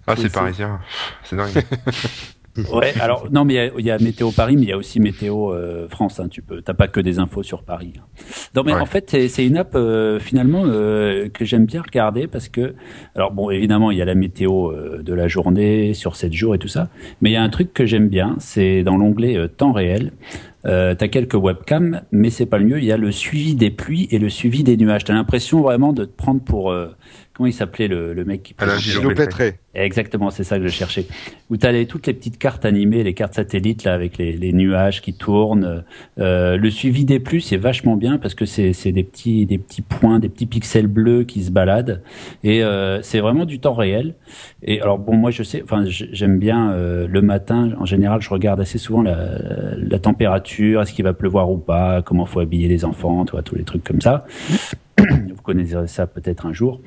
Ah, c'est- parisien. C'est dingue. Ouais. Alors non, mais il y y, a Météo Paris, mais il y a aussi Météo euh, France. Hein. Tu peux, t'as pas que des infos sur Paris. hein. Non, mais Ouais. en fait, c'est- c'est une app euh, finalement euh, que j'aime bien regarder parce que, alors bon, évidemment, il y a la météo euh, de la journée sur 7 jours et tout ça, mais il y a un truc que j'aime bien, c'est dans l'onglet euh, temps réel. Euh, t'as quelques webcams, mais c'est pas le mieux. Il y a le suivi des pluies et le suivi des nuages. T'as l'impression vraiment de te prendre pour euh, comment il s'appelait le, le mec qui Alain. Gilopétré. Exactement, c'est ça que je cherchais. Où tu as les, toutes les petites cartes animées, les cartes satellites là avec les, les nuages qui tournent. Euh, le suivi des pluies, c'est vachement bien parce que c'est des petits des petits points, des petits pixels bleus qui se baladent et euh, c'est vraiment du temps réel. Et alors bon, moi je sais, enfin j'aime bien euh, le matin. En général, je regarde assez souvent la, la température, est-ce qu'il va pleuvoir ou pas, comment faut habiller les enfants, tu vois, tous les trucs comme ça. Vous connaissez ça peut-être un jour.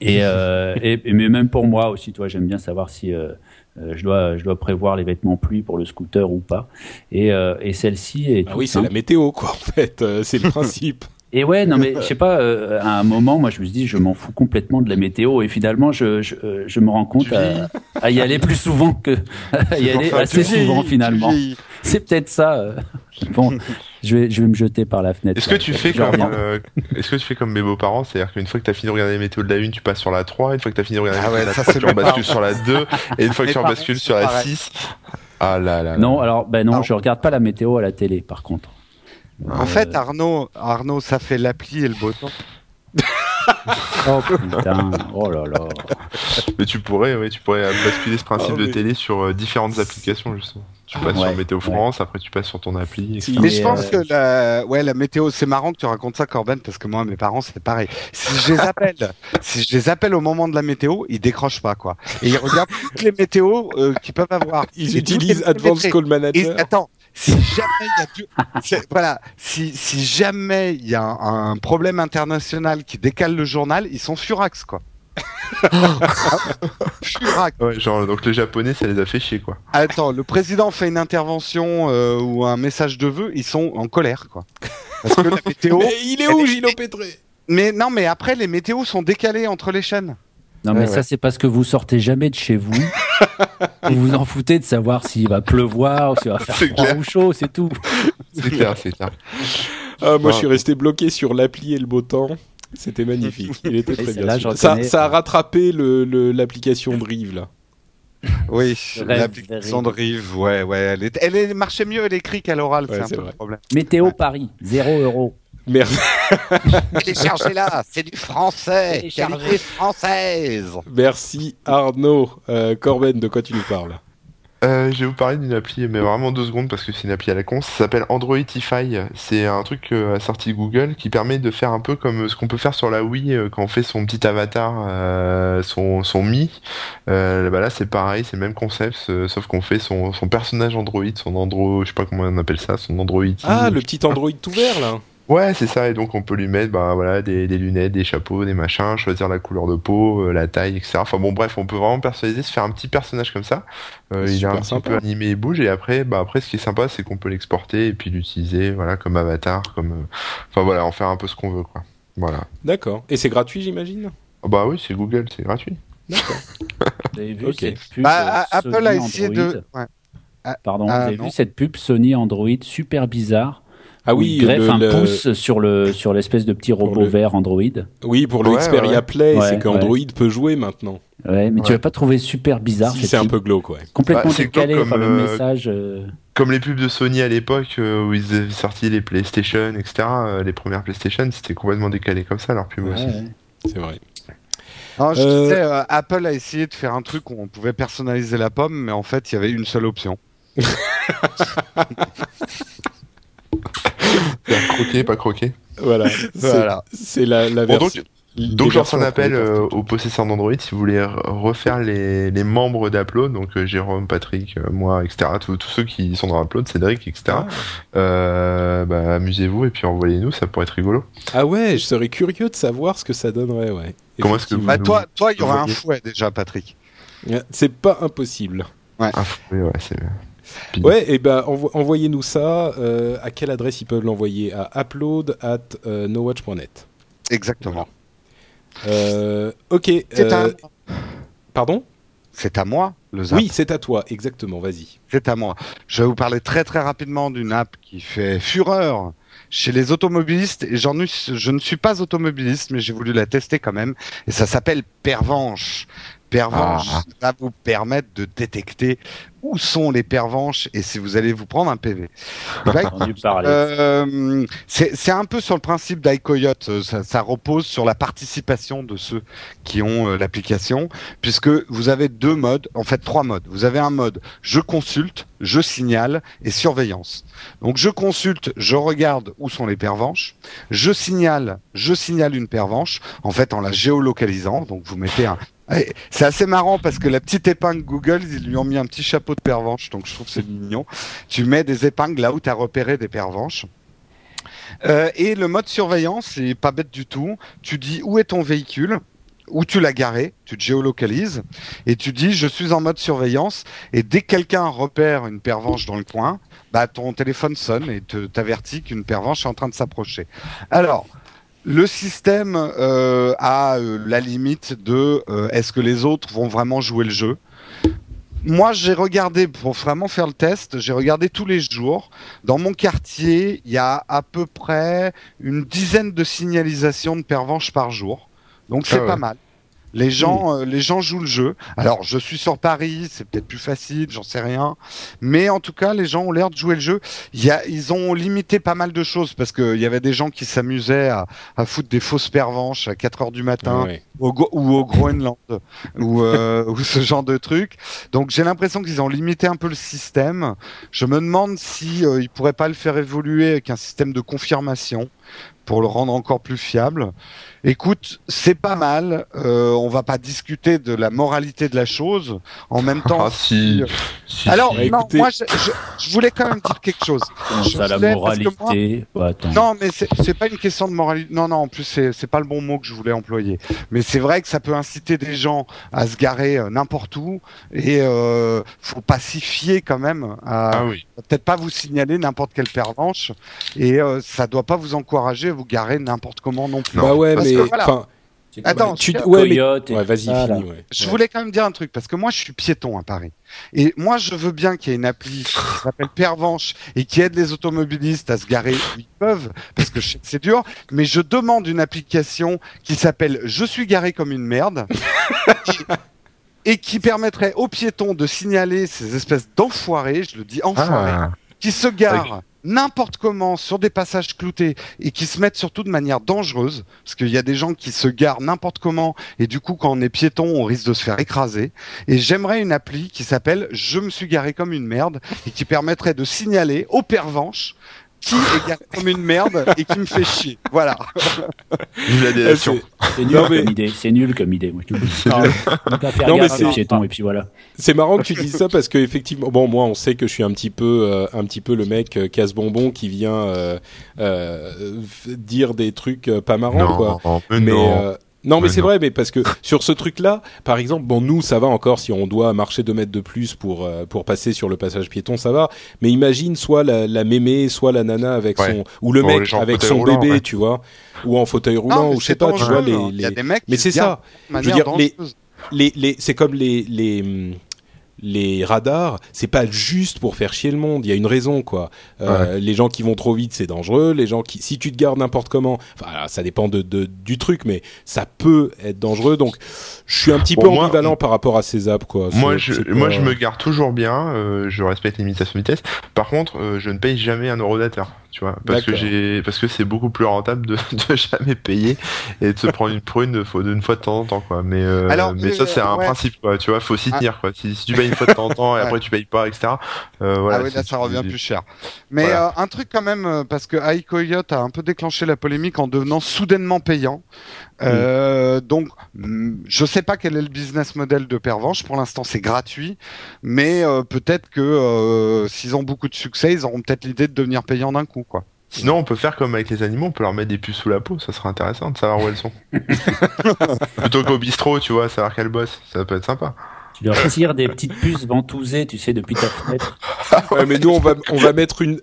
Et, euh, et, mais même pour moi aussi, toi, j'aime bien savoir si euh, euh, je dois je dois prévoir les vêtements pluie pour le scooter ou pas. Et, euh, et celle-ci est Ah oui, c'est la météo, quoi, en fait. euh, c'est le principe. Et ouais, non mais je sais pas. euh, à un moment, moi, je me suis dit, je m'en fous complètement de la météo. Et finalement, je je, euh, je me rends compte à, à y aller plus souvent que à y aller assez souvent finalement. Tu. C'est peut-être ça. euh. Bon, je vais je vais me jeter par la fenêtre. Est-ce que tu fais comme, euh, est-ce que tu fais comme mes beaux-parents, c'est-à-dire qu'une fois que t'as fini de regarder les météos de la 1, tu passes sur la 3, une fois que t'as fini de regarder Ah ouais, la 3, c'est tu rebascules sur la 2, et une fois que tu rebascules sur la pareil. 6, ah là là. Non, alors ben non, Alors- je regarde pas la météo à la télé, par contre. En Euh, fait, Arnaud, Arnaud, ça fait l'appli et le beau temps. Oh putain, oh là là. Mais tu pourrais, ouais, tu pourrais basculer ce principe Ah, de télé sur euh, différentes applications, justement. Tu passes Ouais, sur Météo ouais. France, après tu passes sur ton appli, etc. Mais je pense euh, que la, ouais, la météo, c'est marrant que tu racontes ça, Corben, parce que moi, mes parents, c'est pareil. Si je les appelle, si je les appelle au moment de la météo, ils décrochent pas, quoi. Et ils regardent toutes les météos euh, qu'ils peuvent avoir. Ils Et utilisent Advanced. Call Manager. Et attends, si jamais il y a du... voilà, si, si jamais il y a un, un problème international qui décale le journal, ils sont furax, quoi. Furax. Ouais, genre, donc les japonais, ça les a fait chier, quoi. Attends, le président fait une intervention euh, ou un message de vœux, ils sont en colère, quoi. Parce que la météo. Mais il est où, Gino Pétré? Mais non, mais après, les météos sont décalés entre les chaînes. Non, mais Ouais, ça, ouais. c'est parce que vous sortez jamais de chez vous. vous vous en foutez de savoir s'il va pleuvoir ou s'il va faire C'est froid clair. ou chaud, c'est tout. C'est clair, c'est clair. Ah, moi, Ah. je suis resté bloqué sur l'appli et le beau temps. C'était magnifique. Il était très bien. Ça, a rattrapé le- le- l'application Brive, là. Oui, l'application de Rive, ouais, ouais, elle, est, elle est- marchait mieux à l'écrit qu'à l'oral, Ouais, c'est un peu vrai. le problème. Météo Paris, 0 euros. Merci, Téléchargez-la, c'est du français, qualité française. merci Arnaud. Euh, Corben, de quoi tu nous parles? Euh, je vais vous parler d'une appli, mais vraiment deux secondes parce que c'est une appli à la con. Ça s'appelle Androidify. C'est un truc euh, sorti de Google qui permet de faire un peu comme ce qu'on peut faire sur la Wii euh, quand on fait son petit avatar, euh, son, son Mi. Euh, bah là, c'est pareil, c'est le même concept, euh, sauf qu'on fait son, son personnage Android, son Andro, je sais pas comment on appelle ça, son Android. Ah, le petit Android tout vert, là. Ouais, c'est ça. Et donc on peut lui mettre, bah voilà, des, des lunettes, des chapeaux, des machins, choisir la couleur de peau, euh, la taille, etc. Enfin bon, bref, on peut vraiment personnaliser, se faire un petit personnage comme ça. Euh, il est un petit sympa. peu animé, il bouge. Et après, bah après, ce qui est sympa, c'est qu'on peut l'exporter et puis l'utiliser, voilà, comme avatar, comme, euh, enfin voilà, en faire un peu ce qu'on veut, quoi. Voilà. D'accord. Et c'est gratuit, j'imagine? Ah Bah oui, c'est Google, c'est gratuit. D'accord. Vous avez vu cette pub Bah, Apple Sony a essayé Android de? Ouais. Pardon, Ah, vous avez non. vu cette pub Sony Android? Super bizarre Ah oui, il greffe le- un le- pouce sur le sur l'espèce de petit robot le- vert Android. Oui, pour le Ouais, Xperia ouais. Play, Ouais, c'est qu'Android peut jouer maintenant. Ouais, mais tu vas pas trouver super bizarre Si, c'est un peu glauque, ouais. complètement Bah, c'est décalé comme, enfin, le euh, message euh, Comme les pubs de Sony à l'époque euh, où ils avaient sorti les PlayStation, etc. euh, les premières PlayStation, c'était complètement décalé comme ça leur pub ouais, aussi. ouais. C'est vrai. Non, je Euh, disais, euh, Apple a essayé de faire un truc où on pouvait personnaliser la pomme, mais en fait, il y avait une seule option. Faire croquer, pas croquer. Voilà. C'est- Voilà. C'est la, la Bon, version. Donc les je lance un appel euh, aux possesseurs d'Android si vous voulez re- refaire les, les membres d'Upload, donc euh, Jérôme, Patrick, euh, moi, etc. Tous tous ceux qui sont dans Upload, Cédric, etc. Ah. Euh, bah, amusez-vous et puis envoyez-nous, ça pourrait être rigolo. Ah ouais, je serais curieux de savoir ce que ça donnerait, ouais. Comment est-ce que Effectivement. Bah, toi, toi, il y vous aura un fouet déjà, Patrick. C'est pas impossible. Ah, oui, ouais, c'est. Ouais, et ben envo- envoyez-nous ça. euh, à quelle adresse ils peuvent l'envoyer? À upload at euh, nowatch.net. Exactement. Euh, ok. C'est à... Pardon? C'est à moi, le zap. Oui, c'est à toi, exactement. Vas-y. C'est à moi. Je vais vous parler très très rapidement d'une app qui fait fureur chez les automobilistes. Et j'en je ne suis pas automobiliste, mais j'ai voulu la tester quand même. Et ça s'appelle Pervenche. Pervenche Ah. va vous permettre de détecter où sont les pervenches et si vous allez vous prendre un PV. Bah, euh, c'est un peu sur le principe d'iCoyote. euh, Ça, ça repose sur la participation de ceux qui ont euh, l'application, puisque vous avez deux modes, en fait trois modes. Vous avez un mode je consulte, je signale et surveillance. Donc je consulte, je regarde où sont les pervenches. Je signale, je signale une pervenche, en fait en la géolocalisant. Donc vous mettez un C'est assez marrant parce que la petite épingle Google, ils lui ont mis un petit chapeau de pervenche, donc je trouve que c'est mignon. Tu mets des épingles là où tu as repéré des pervenches. Euh, et le mode surveillance, c'est pas bête du tout. Tu dis où est ton véhicule, où tu l'as garé, tu te géolocalises, et tu dis je suis en mode surveillance. Et dès que quelqu'un repère une pervenche dans le coin, bah ton téléphone sonne et t'avertit qu'une pervenche est en train de s'approcher. Alors. Le système euh, a euh, la limite de est-ce que les autres vont vraiment jouer le jeu? Moi, j'ai regardé, pour vraiment faire le test, j'ai regardé tous les jours. Dans mon quartier, il y a à peu près une dizaine de signalisations de pervenches par jour. Donc c'est Ah ouais. pas mal. Les gens, euh, les gens jouent le jeu. Alors, je suis sur Paris, c'est peut-être plus facile, j'en sais rien. Mais en tout cas, les gens ont l'air de jouer le jeu. Y a, ils ont limité pas mal de choses parce qu'il y avait des gens qui s'amusaient à, à foutre des fausses pervenches à 4 heures du matin Ouais. au Go- ou au Groenland ou, euh, ou ce genre de truc. Donc j'ai l'impression qu'ils ont limité un peu le système. Je me demande si euh, ils pourraient pas le faire évoluer avec un système de confirmation pour le rendre encore plus fiable. Écoute, c'est pas mal. Euh, on va pas discuter de la moralité de la chose. En même temps, Ah, si. si, alors non, écoutez- moi je, je, je voulais quand même dire quelque chose. Ça, la moi- moralité Bah. Non, mais c'est c'est pas une question de moralité. Non, non, en plus c'est c'est pas le bon mot que je voulais employer. Mais c'est vrai que ça peut inciter des gens à se garer euh, n'importe où et euh, faut pas s'y fier quand même. À, Ah oui. Peut-être pas vous signaler n'importe quelle pervenche et euh, ça doit pas vous encourager à vous garer n'importe comment non plus. Bah ouais, Parce mais voilà. Attends, tu- ouais, mais- ouais, vas-y, ça, là. finis. Ouais. Je voulais quand même dire un truc parce que moi je suis piéton à Paris et moi je veux bien qu'il y ait une appli qui s'appelle Pervenche et qui aide les automobilistes à se garer où ils peuvent parce que je sais que c'est dur mais je demande une application qui s'appelle Je suis garé comme une merde et, et qui permettrait aux piétons de signaler ces espèces d'enfoirés, je le dis enfoirés, Ah. Qui se garent n'importe comment sur des passages cloutés et qui se mettent surtout de manière dangereuse parce qu'il y a des gens qui se garent n'importe comment et du coup quand on est piéton on risque de se faire écraser. Et j'aimerais une appli qui s'appelle je me suis garé comme une merde et qui permettrait de signaler aux pervenches qui est comme une merde et qui me fait chier voilà Vive la délation. C'est nul Non, mais- comme idée. C'est nul comme idée. Moi, je faire Non, mais gaffe c'est- aux piétons et puis voilà. C'est marrant que tu dises ça parce que effectivement, bon, moi, on sait que je suis un petit peu, euh, un petit peu le mec euh, casse-bonbon qui vient euh, euh, dire des trucs euh, pas marrants, quoi. non, mais mais non. mais Mais c'est vrai, mais parce que sur ce truc-là, par exemple, bon, nous, ça va encore si on doit marcher deux mètres de plus pour euh, pour passer sur le passage piéton, ça va. Mais imagine soit la, la mémé, soit la nana avec Ouais. son ou le Bon, les mec avec fauteuil son roulant, bébé, ouais. tu vois, ou en fauteuil roulant, ou je sais c'est pas, tu vois dangereux, les, hein. il y a les- des mecs mais c'est ça. Je veux dire, les- les, les, c'est comme les, les, les radars, c'est pas juste pour faire chier le monde. Il y a une raison, quoi. Euh, Les gens qui vont trop vite, c'est dangereux. Les gens qui, si tu te gardes n'importe comment, enfin, ça dépend de, de, du truc, mais ça peut être dangereux. Donc, je suis un petit Bon, peu moi- ambivalent par rapport à ces apps, quoi. Moi, je, moi, je me garde toujours bien. euh, je respecte les limitations de vitesse. Par contre, euh, je ne paye jamais un euro. Tu vois, parce que j'ai, parce que c'est beaucoup plus rentable de, de jamais payer et de se prendre une prune fois- d'une fois de temps en temps, quoi. Mais, euh, Alors, mais ça c'est euh, un ouais. principe, quoi. Tu vois, faut s'y Ah. tenir, quoi. Si, si tu payes une fois de temps en temps et Ouais. après tu payes pas, etc. Euh, voilà. ah oui, là, c'est- ça revient c'est- plus cher. Mais Voilà. un truc quand même, parce que iCoyote a un peu déclenché la polémique en devenant soudainement payant. Euh, donc, mm, je sais pas quel est le business model de Pervenche. Pour l'instant, c'est gratuit, mais euh, peut-être que euh, s'ils ont beaucoup de succès, ils auront peut-être l'idée de devenir payants d'un coup, quoi. Sinon, on peut faire comme avec les animaux, on peut leur mettre des puces sous la peau, ça serait intéressant de savoir où elles sont. Plutôt qu'au bistrot, tu vois, savoir qu'elles bossent, ça peut être sympa. Tu leur tires des petites puces ventousées, tu sais, depuis ta fenêtre. Ouais, mais nous on va on va mettre une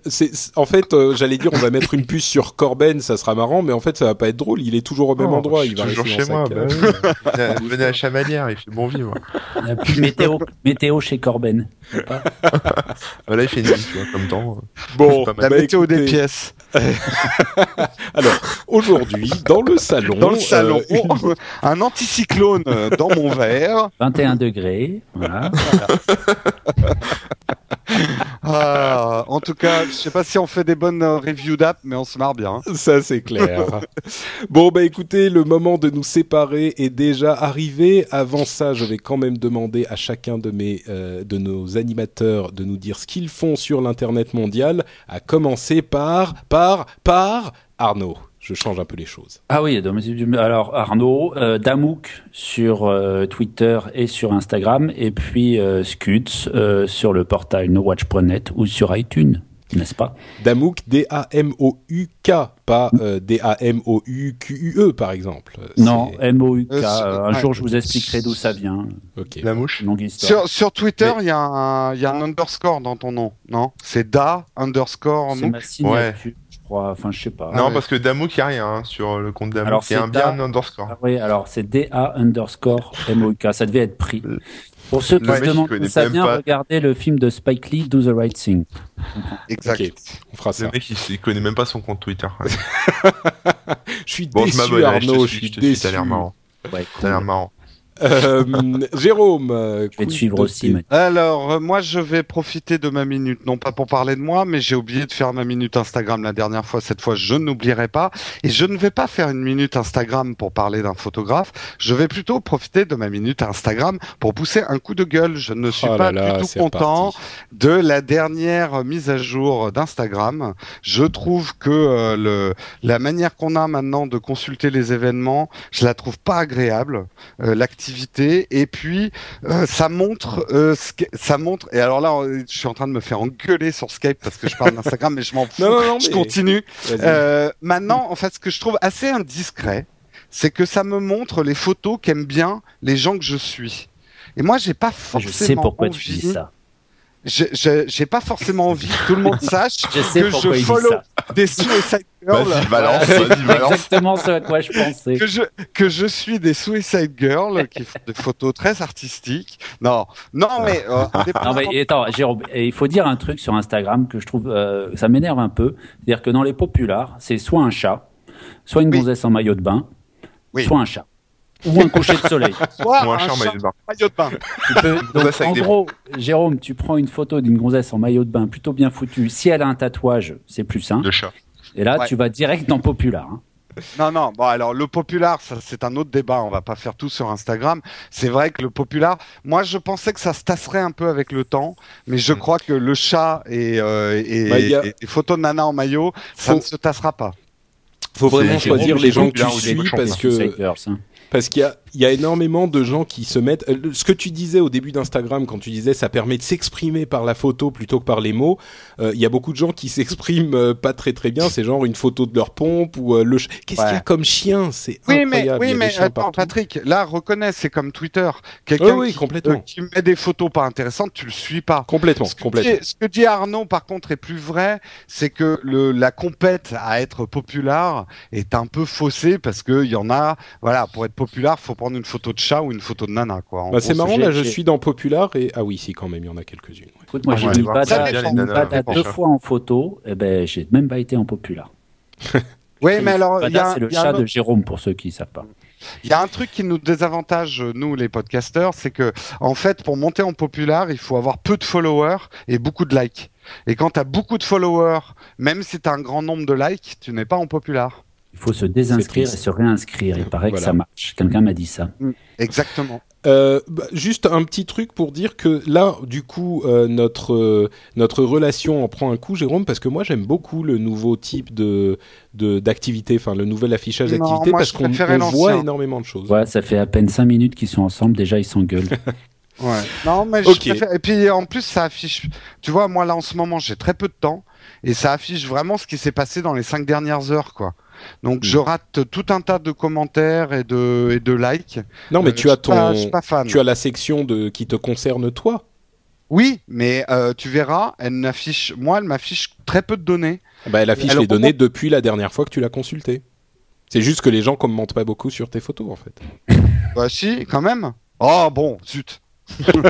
en fait euh, j'allais dire on va mettre une puce sur Corben ça sera marrant mais en fait ça va pas être drôle il est toujours au même Oh, endroit il va toujours rester chez moi. bah oui. Venez- à Chamalières, il fait bon vivre. Il n'y a plus météo, météo chez Corben. Je sais pas. Ah, Là, il fait nuit, tu vois, comme temps. bon C'est pas La bah, météo des écoutez, pièces. alors aujourd'hui dans le salon Dans le salon, euh, une- un anticyclone euh, dans mon verre. 21 degrés. Voilà. Ah, en tout cas, je sais pas si on fait des bonnes euh, reviews d'app, mais on se marre bien. hein. Ça, c'est clair. bon, bah écoutez, le moment de nous séparer est déjà arrivé. Avant ça, je vais quand même demander à chacun de, mes, euh, de nos animateurs de nous dire ce qu'ils font sur l'Internet mondial, à commencer par, par, par Arnaud. Je change un peu les choses. Ah oui, alors Arnaud, euh, Damouk sur euh, Twitter et sur Instagram, et puis euh, Scuds euh, sur le portail nowatch.net ou sur iTunes, n'est-ce pas? Damouk, D-A-M-O-U-K, pas euh, D-A-M-O-U-Q-U-E, par exemple. Non, M-O-U-K. Un jour, je vous expliquerai d'où ça vient. Ok. La mouche. Longue histoire. Sur, sur Twitter, il y, a un- il y a un underscore dans ton nom, non? C'est Da underscore C'est ma signature, crois. Enfin, je sais pas. non, ouais. parce que Damouk, il n'y a rien hein, sur le compte Damouk. Alors, a c'est un bien Da- underscore. Ah oui, alors c'est DA underscore MOK. Ça devait être pris. Pour ceux qui Le se demandent ça vient, pas. regardez le film de Spike Lee, Do the Right Thing. Exact. On fera ça. Le mec, il, il connaît même pas son compte Twitter. Je suis Bon, déçu, je Arnaud, je suis, je déçu. l'air marrant. Ouais, T'as l'air marrant. Euh, Jérôme, euh, Je vais te suivre aussi. Alors, euh, moi, je vais profiter de ma minute, non pas pour parler de moi, mais j'ai oublié de faire ma minute Instagram la dernière fois. Cette fois, je n'oublierai pas. Et je ne vais pas faire une minute Instagram pour parler d'un photographe. Je vais plutôt profiter de ma minute Instagram pour pousser un coup de gueule. Je ne suis Oh pas là là, du tout content reparti. de la dernière mise à jour d'Instagram. Je trouve que euh, le, la manière qu'on a maintenant de consulter les événements, je la trouve pas agréable, euh, l'activité. Et puis, euh, ça montre, euh, ça montre. Et alors là, je suis en train de me faire engueuler sur Skype parce que je parle d'Instagram, mais je m'en fous. Non, non, non, je mais- continue. Euh, maintenant, en fait, ce que je trouve assez indiscret, c'est que ça me montre les photos qu'aiment bien les gens que je suis. Et moi, j'ai pas forcément Je sais pourquoi envie. tu dis ça. J'ai- J'ai j'ai pas forcément envie que tout le monde sache Je sais que je follow des Suicide Girls. Vas-y, balance, C'est vas-y, balance. exactement ce à quoi je pensais. Que je, que je suis des Suicide Girls qui font des photos très artistiques. Non, non, mais, euh, Non indépendamment- mais attends, Jérôme, il faut dire un truc sur Instagram que je trouve, euh, ça m'énerve un peu. C'est-à-dire que dans les populars, c'est soit un chat, soit une Oui. gonzesse en maillot de bain, Oui. soit un chat. Ou un coucher de soleil. soit Ou un un chat en chat maillot de bain. maillot de bain. Tu peux- donc, gonzesse avec en gros, Jérôme, tu prends une photo d'une gonzesse en maillot de bain plutôt bien foutue. Si elle a un tatouage, c'est plus simple. De chat. Et là, Ouais. tu vas direct dans populaire. hein. Non, non. Bon, alors le populaire, ça c'est un autre débat. On va pas faire tout sur Instagram. C'est vrai que le populaire, moi je pensais que ça se tasserait un peu avec le temps, mais je Mm. crois que le chat et, euh, et, Bah, il y a- et les photos de nana en maillot, ça ne se tassera pas. faut vraiment choisir les gens que tu suis parce que hein. Parce qu'il y a, il y a énormément de gens qui se mettent. euh, Ce que tu disais au début d'Instagram, quand tu disais ça permet de s'exprimer par la photo plutôt que par les mots, euh, il y a beaucoup de gens qui s'expriment euh, pas très très bien. C'est genre une photo de leur pompe ou euh, le. ch- Qu'est-ce Ouais. qu'il y a comme chien? C'est Oui, mais, incroyable. il y oui, mais attends, partout. Patrick, là, reconnais, c'est comme Twitter. Quelqu'un Oui, oui, qui, complètement. euh, qui met des photos pas intéressantes, tu le suis pas. Complètement, Ce que, complètement. dit, ce que dit Arnaud, par contre, est plus vrai, c'est que le, la compète à être populaire est un peu faussée parce qu'il y en a, voilà, pour être populaire, faut prendre une photo de chat ou une photo de nana, quoi. Bah, c'est marrant, là je suis dans Popular et ah oui si quand même il y en a quelques-unes. ouais. Écoute, moi, On j'ai mis Bada, deux fois en photo, et ben, j'ai même pas été en populaire. Oui, mais alors, il y, Bada, a, c'est le il y a chat un de Jérôme, pour ceux qui savent pas. il y a un truc qui nous désavantage, nous, les podcasteurs, c'est que, en fait, pour monter en populaire, il faut avoir peu de followers et beaucoup de likes. Et quand tu as beaucoup de followers, même si tu as un grand nombre de likes, tu n'es pas en populaire. Il faut se désinscrire et se réinscrire. Il paraît Voilà. que ça marche. Quelqu'un m'a dit ça. Exactement. Euh, bah, juste un petit truc pour dire que là, du coup, euh, notre euh, notre relation en prend un coup, Jérôme, parce que moi j'aime beaucoup le nouveau type de de d'activité, enfin le nouvel affichage d'activité, parce qu'on voit énormément de choses. Ouais, ça fait à peine 5 minutes qu'ils sont ensemble. Déjà, ils s'engueulent. Ouais. Non, mais Ok. je préfère. Et puis en plus, ça affiche. Tu vois, moi là en ce moment, j'ai très peu de temps et ça affiche vraiment ce qui s'est passé dans les cinq dernières heures, quoi. Donc je rate tout un tas de commentaires et de et de likes. Non, mais Euh, tu as pas- ton, pas fan. tu as la section de qui te concerne toi. Oui, mais euh, tu verras, elle n'affiche. Moi, elle m'affiche très peu de données. Bah, elle affiche les données depuis la dernière fois que tu l'as consulté. C'est juste que les gens commentent pas beaucoup sur tes photos, en fait. Bah si, quand même. Oh bon, zut.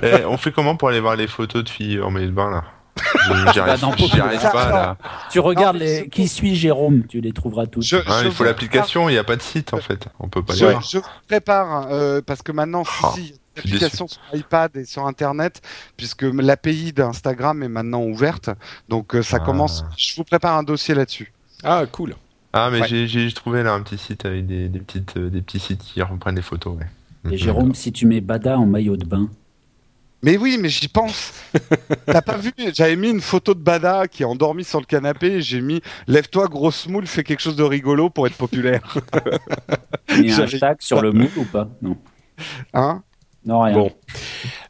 Eh, on fait comment pour aller voir les photos de filles en maillot de bain là J'y Bah, arrive, j'y arrive pas là. tu regardes les... qui suit Jérôme, tu les trouveras tous. Je, Hein, je il faut l'application, il n'y a pas de site en fait. On peut pas Je, les voir. je vous prépare euh, parce que maintenant, si, Ah, si, il y a je des suis applications sur iPad et sur Internet, puisque l'API d'Instagram est maintenant ouverte, donc euh, ça Ah. commence. Je vous prépare un dossier là-dessus. Ah, cool. Ah mais Ouais. j'ai- j'ai trouvé là un petit site avec des, des petites euh, des petits sites qui reprennent des photos. Ouais. Et Jérôme, si tu mets Bada en maillot de bain, Mais oui, mais j'y pense. T'as pas vu J'avais mis une photo de Bada qui est endormi sur le canapé. J'ai mis "Lève-toi, grosse moule, fais quelque chose de rigolo pour être populaire." il y a un hashtag sur le moule ou pas? Non. Hein? Non, rien. Bon.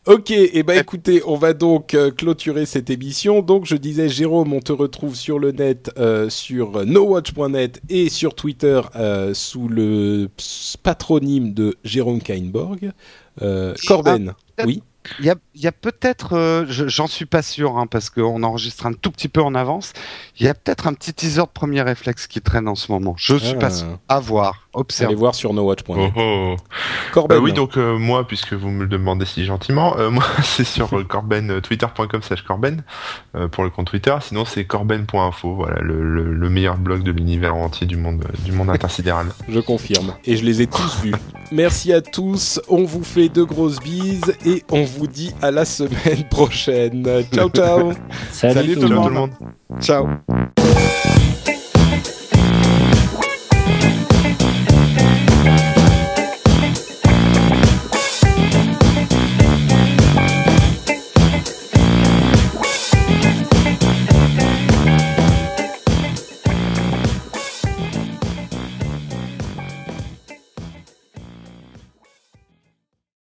Ok, et ben écoutez, on va donc euh, clôturer cette émission. Donc je disais, Jérôme, on te retrouve sur le net, euh, sur nowatch.net et sur Twitter euh, sous le patronyme de Jérôme Kainborg. Euh, Corben, oui. Il y a, il y a peut-être, euh, je- j'en suis pas sûr, hein, parce qu'on enregistre un tout petit peu en avance. Il y a peut-être un petit teaser de premier réflexe qui traîne en ce moment. Je suis Ah. pas sûr. À voir, Allez observe. voir sur nowatch.net. Oh, oh. Corben, Euh, oui, donc euh, moi, puisque vous me le demandez si gentiment, euh, moi c'est sur euh, Corben, euh, twitter.com slash Corben euh, pour le compte Twitter. Sinon c'est corben.info, voilà le, le, le meilleur blog de l'univers entier du monde euh, du monde intersidéral. je confirme. Et je les ai tous vus. Merci à tous, on vous fait de grosses bises et on vous dit à la semaine prochaine. Ciao, ciao Salut, Salut tout tout le le Ciao monde. tout le monde. Ciao.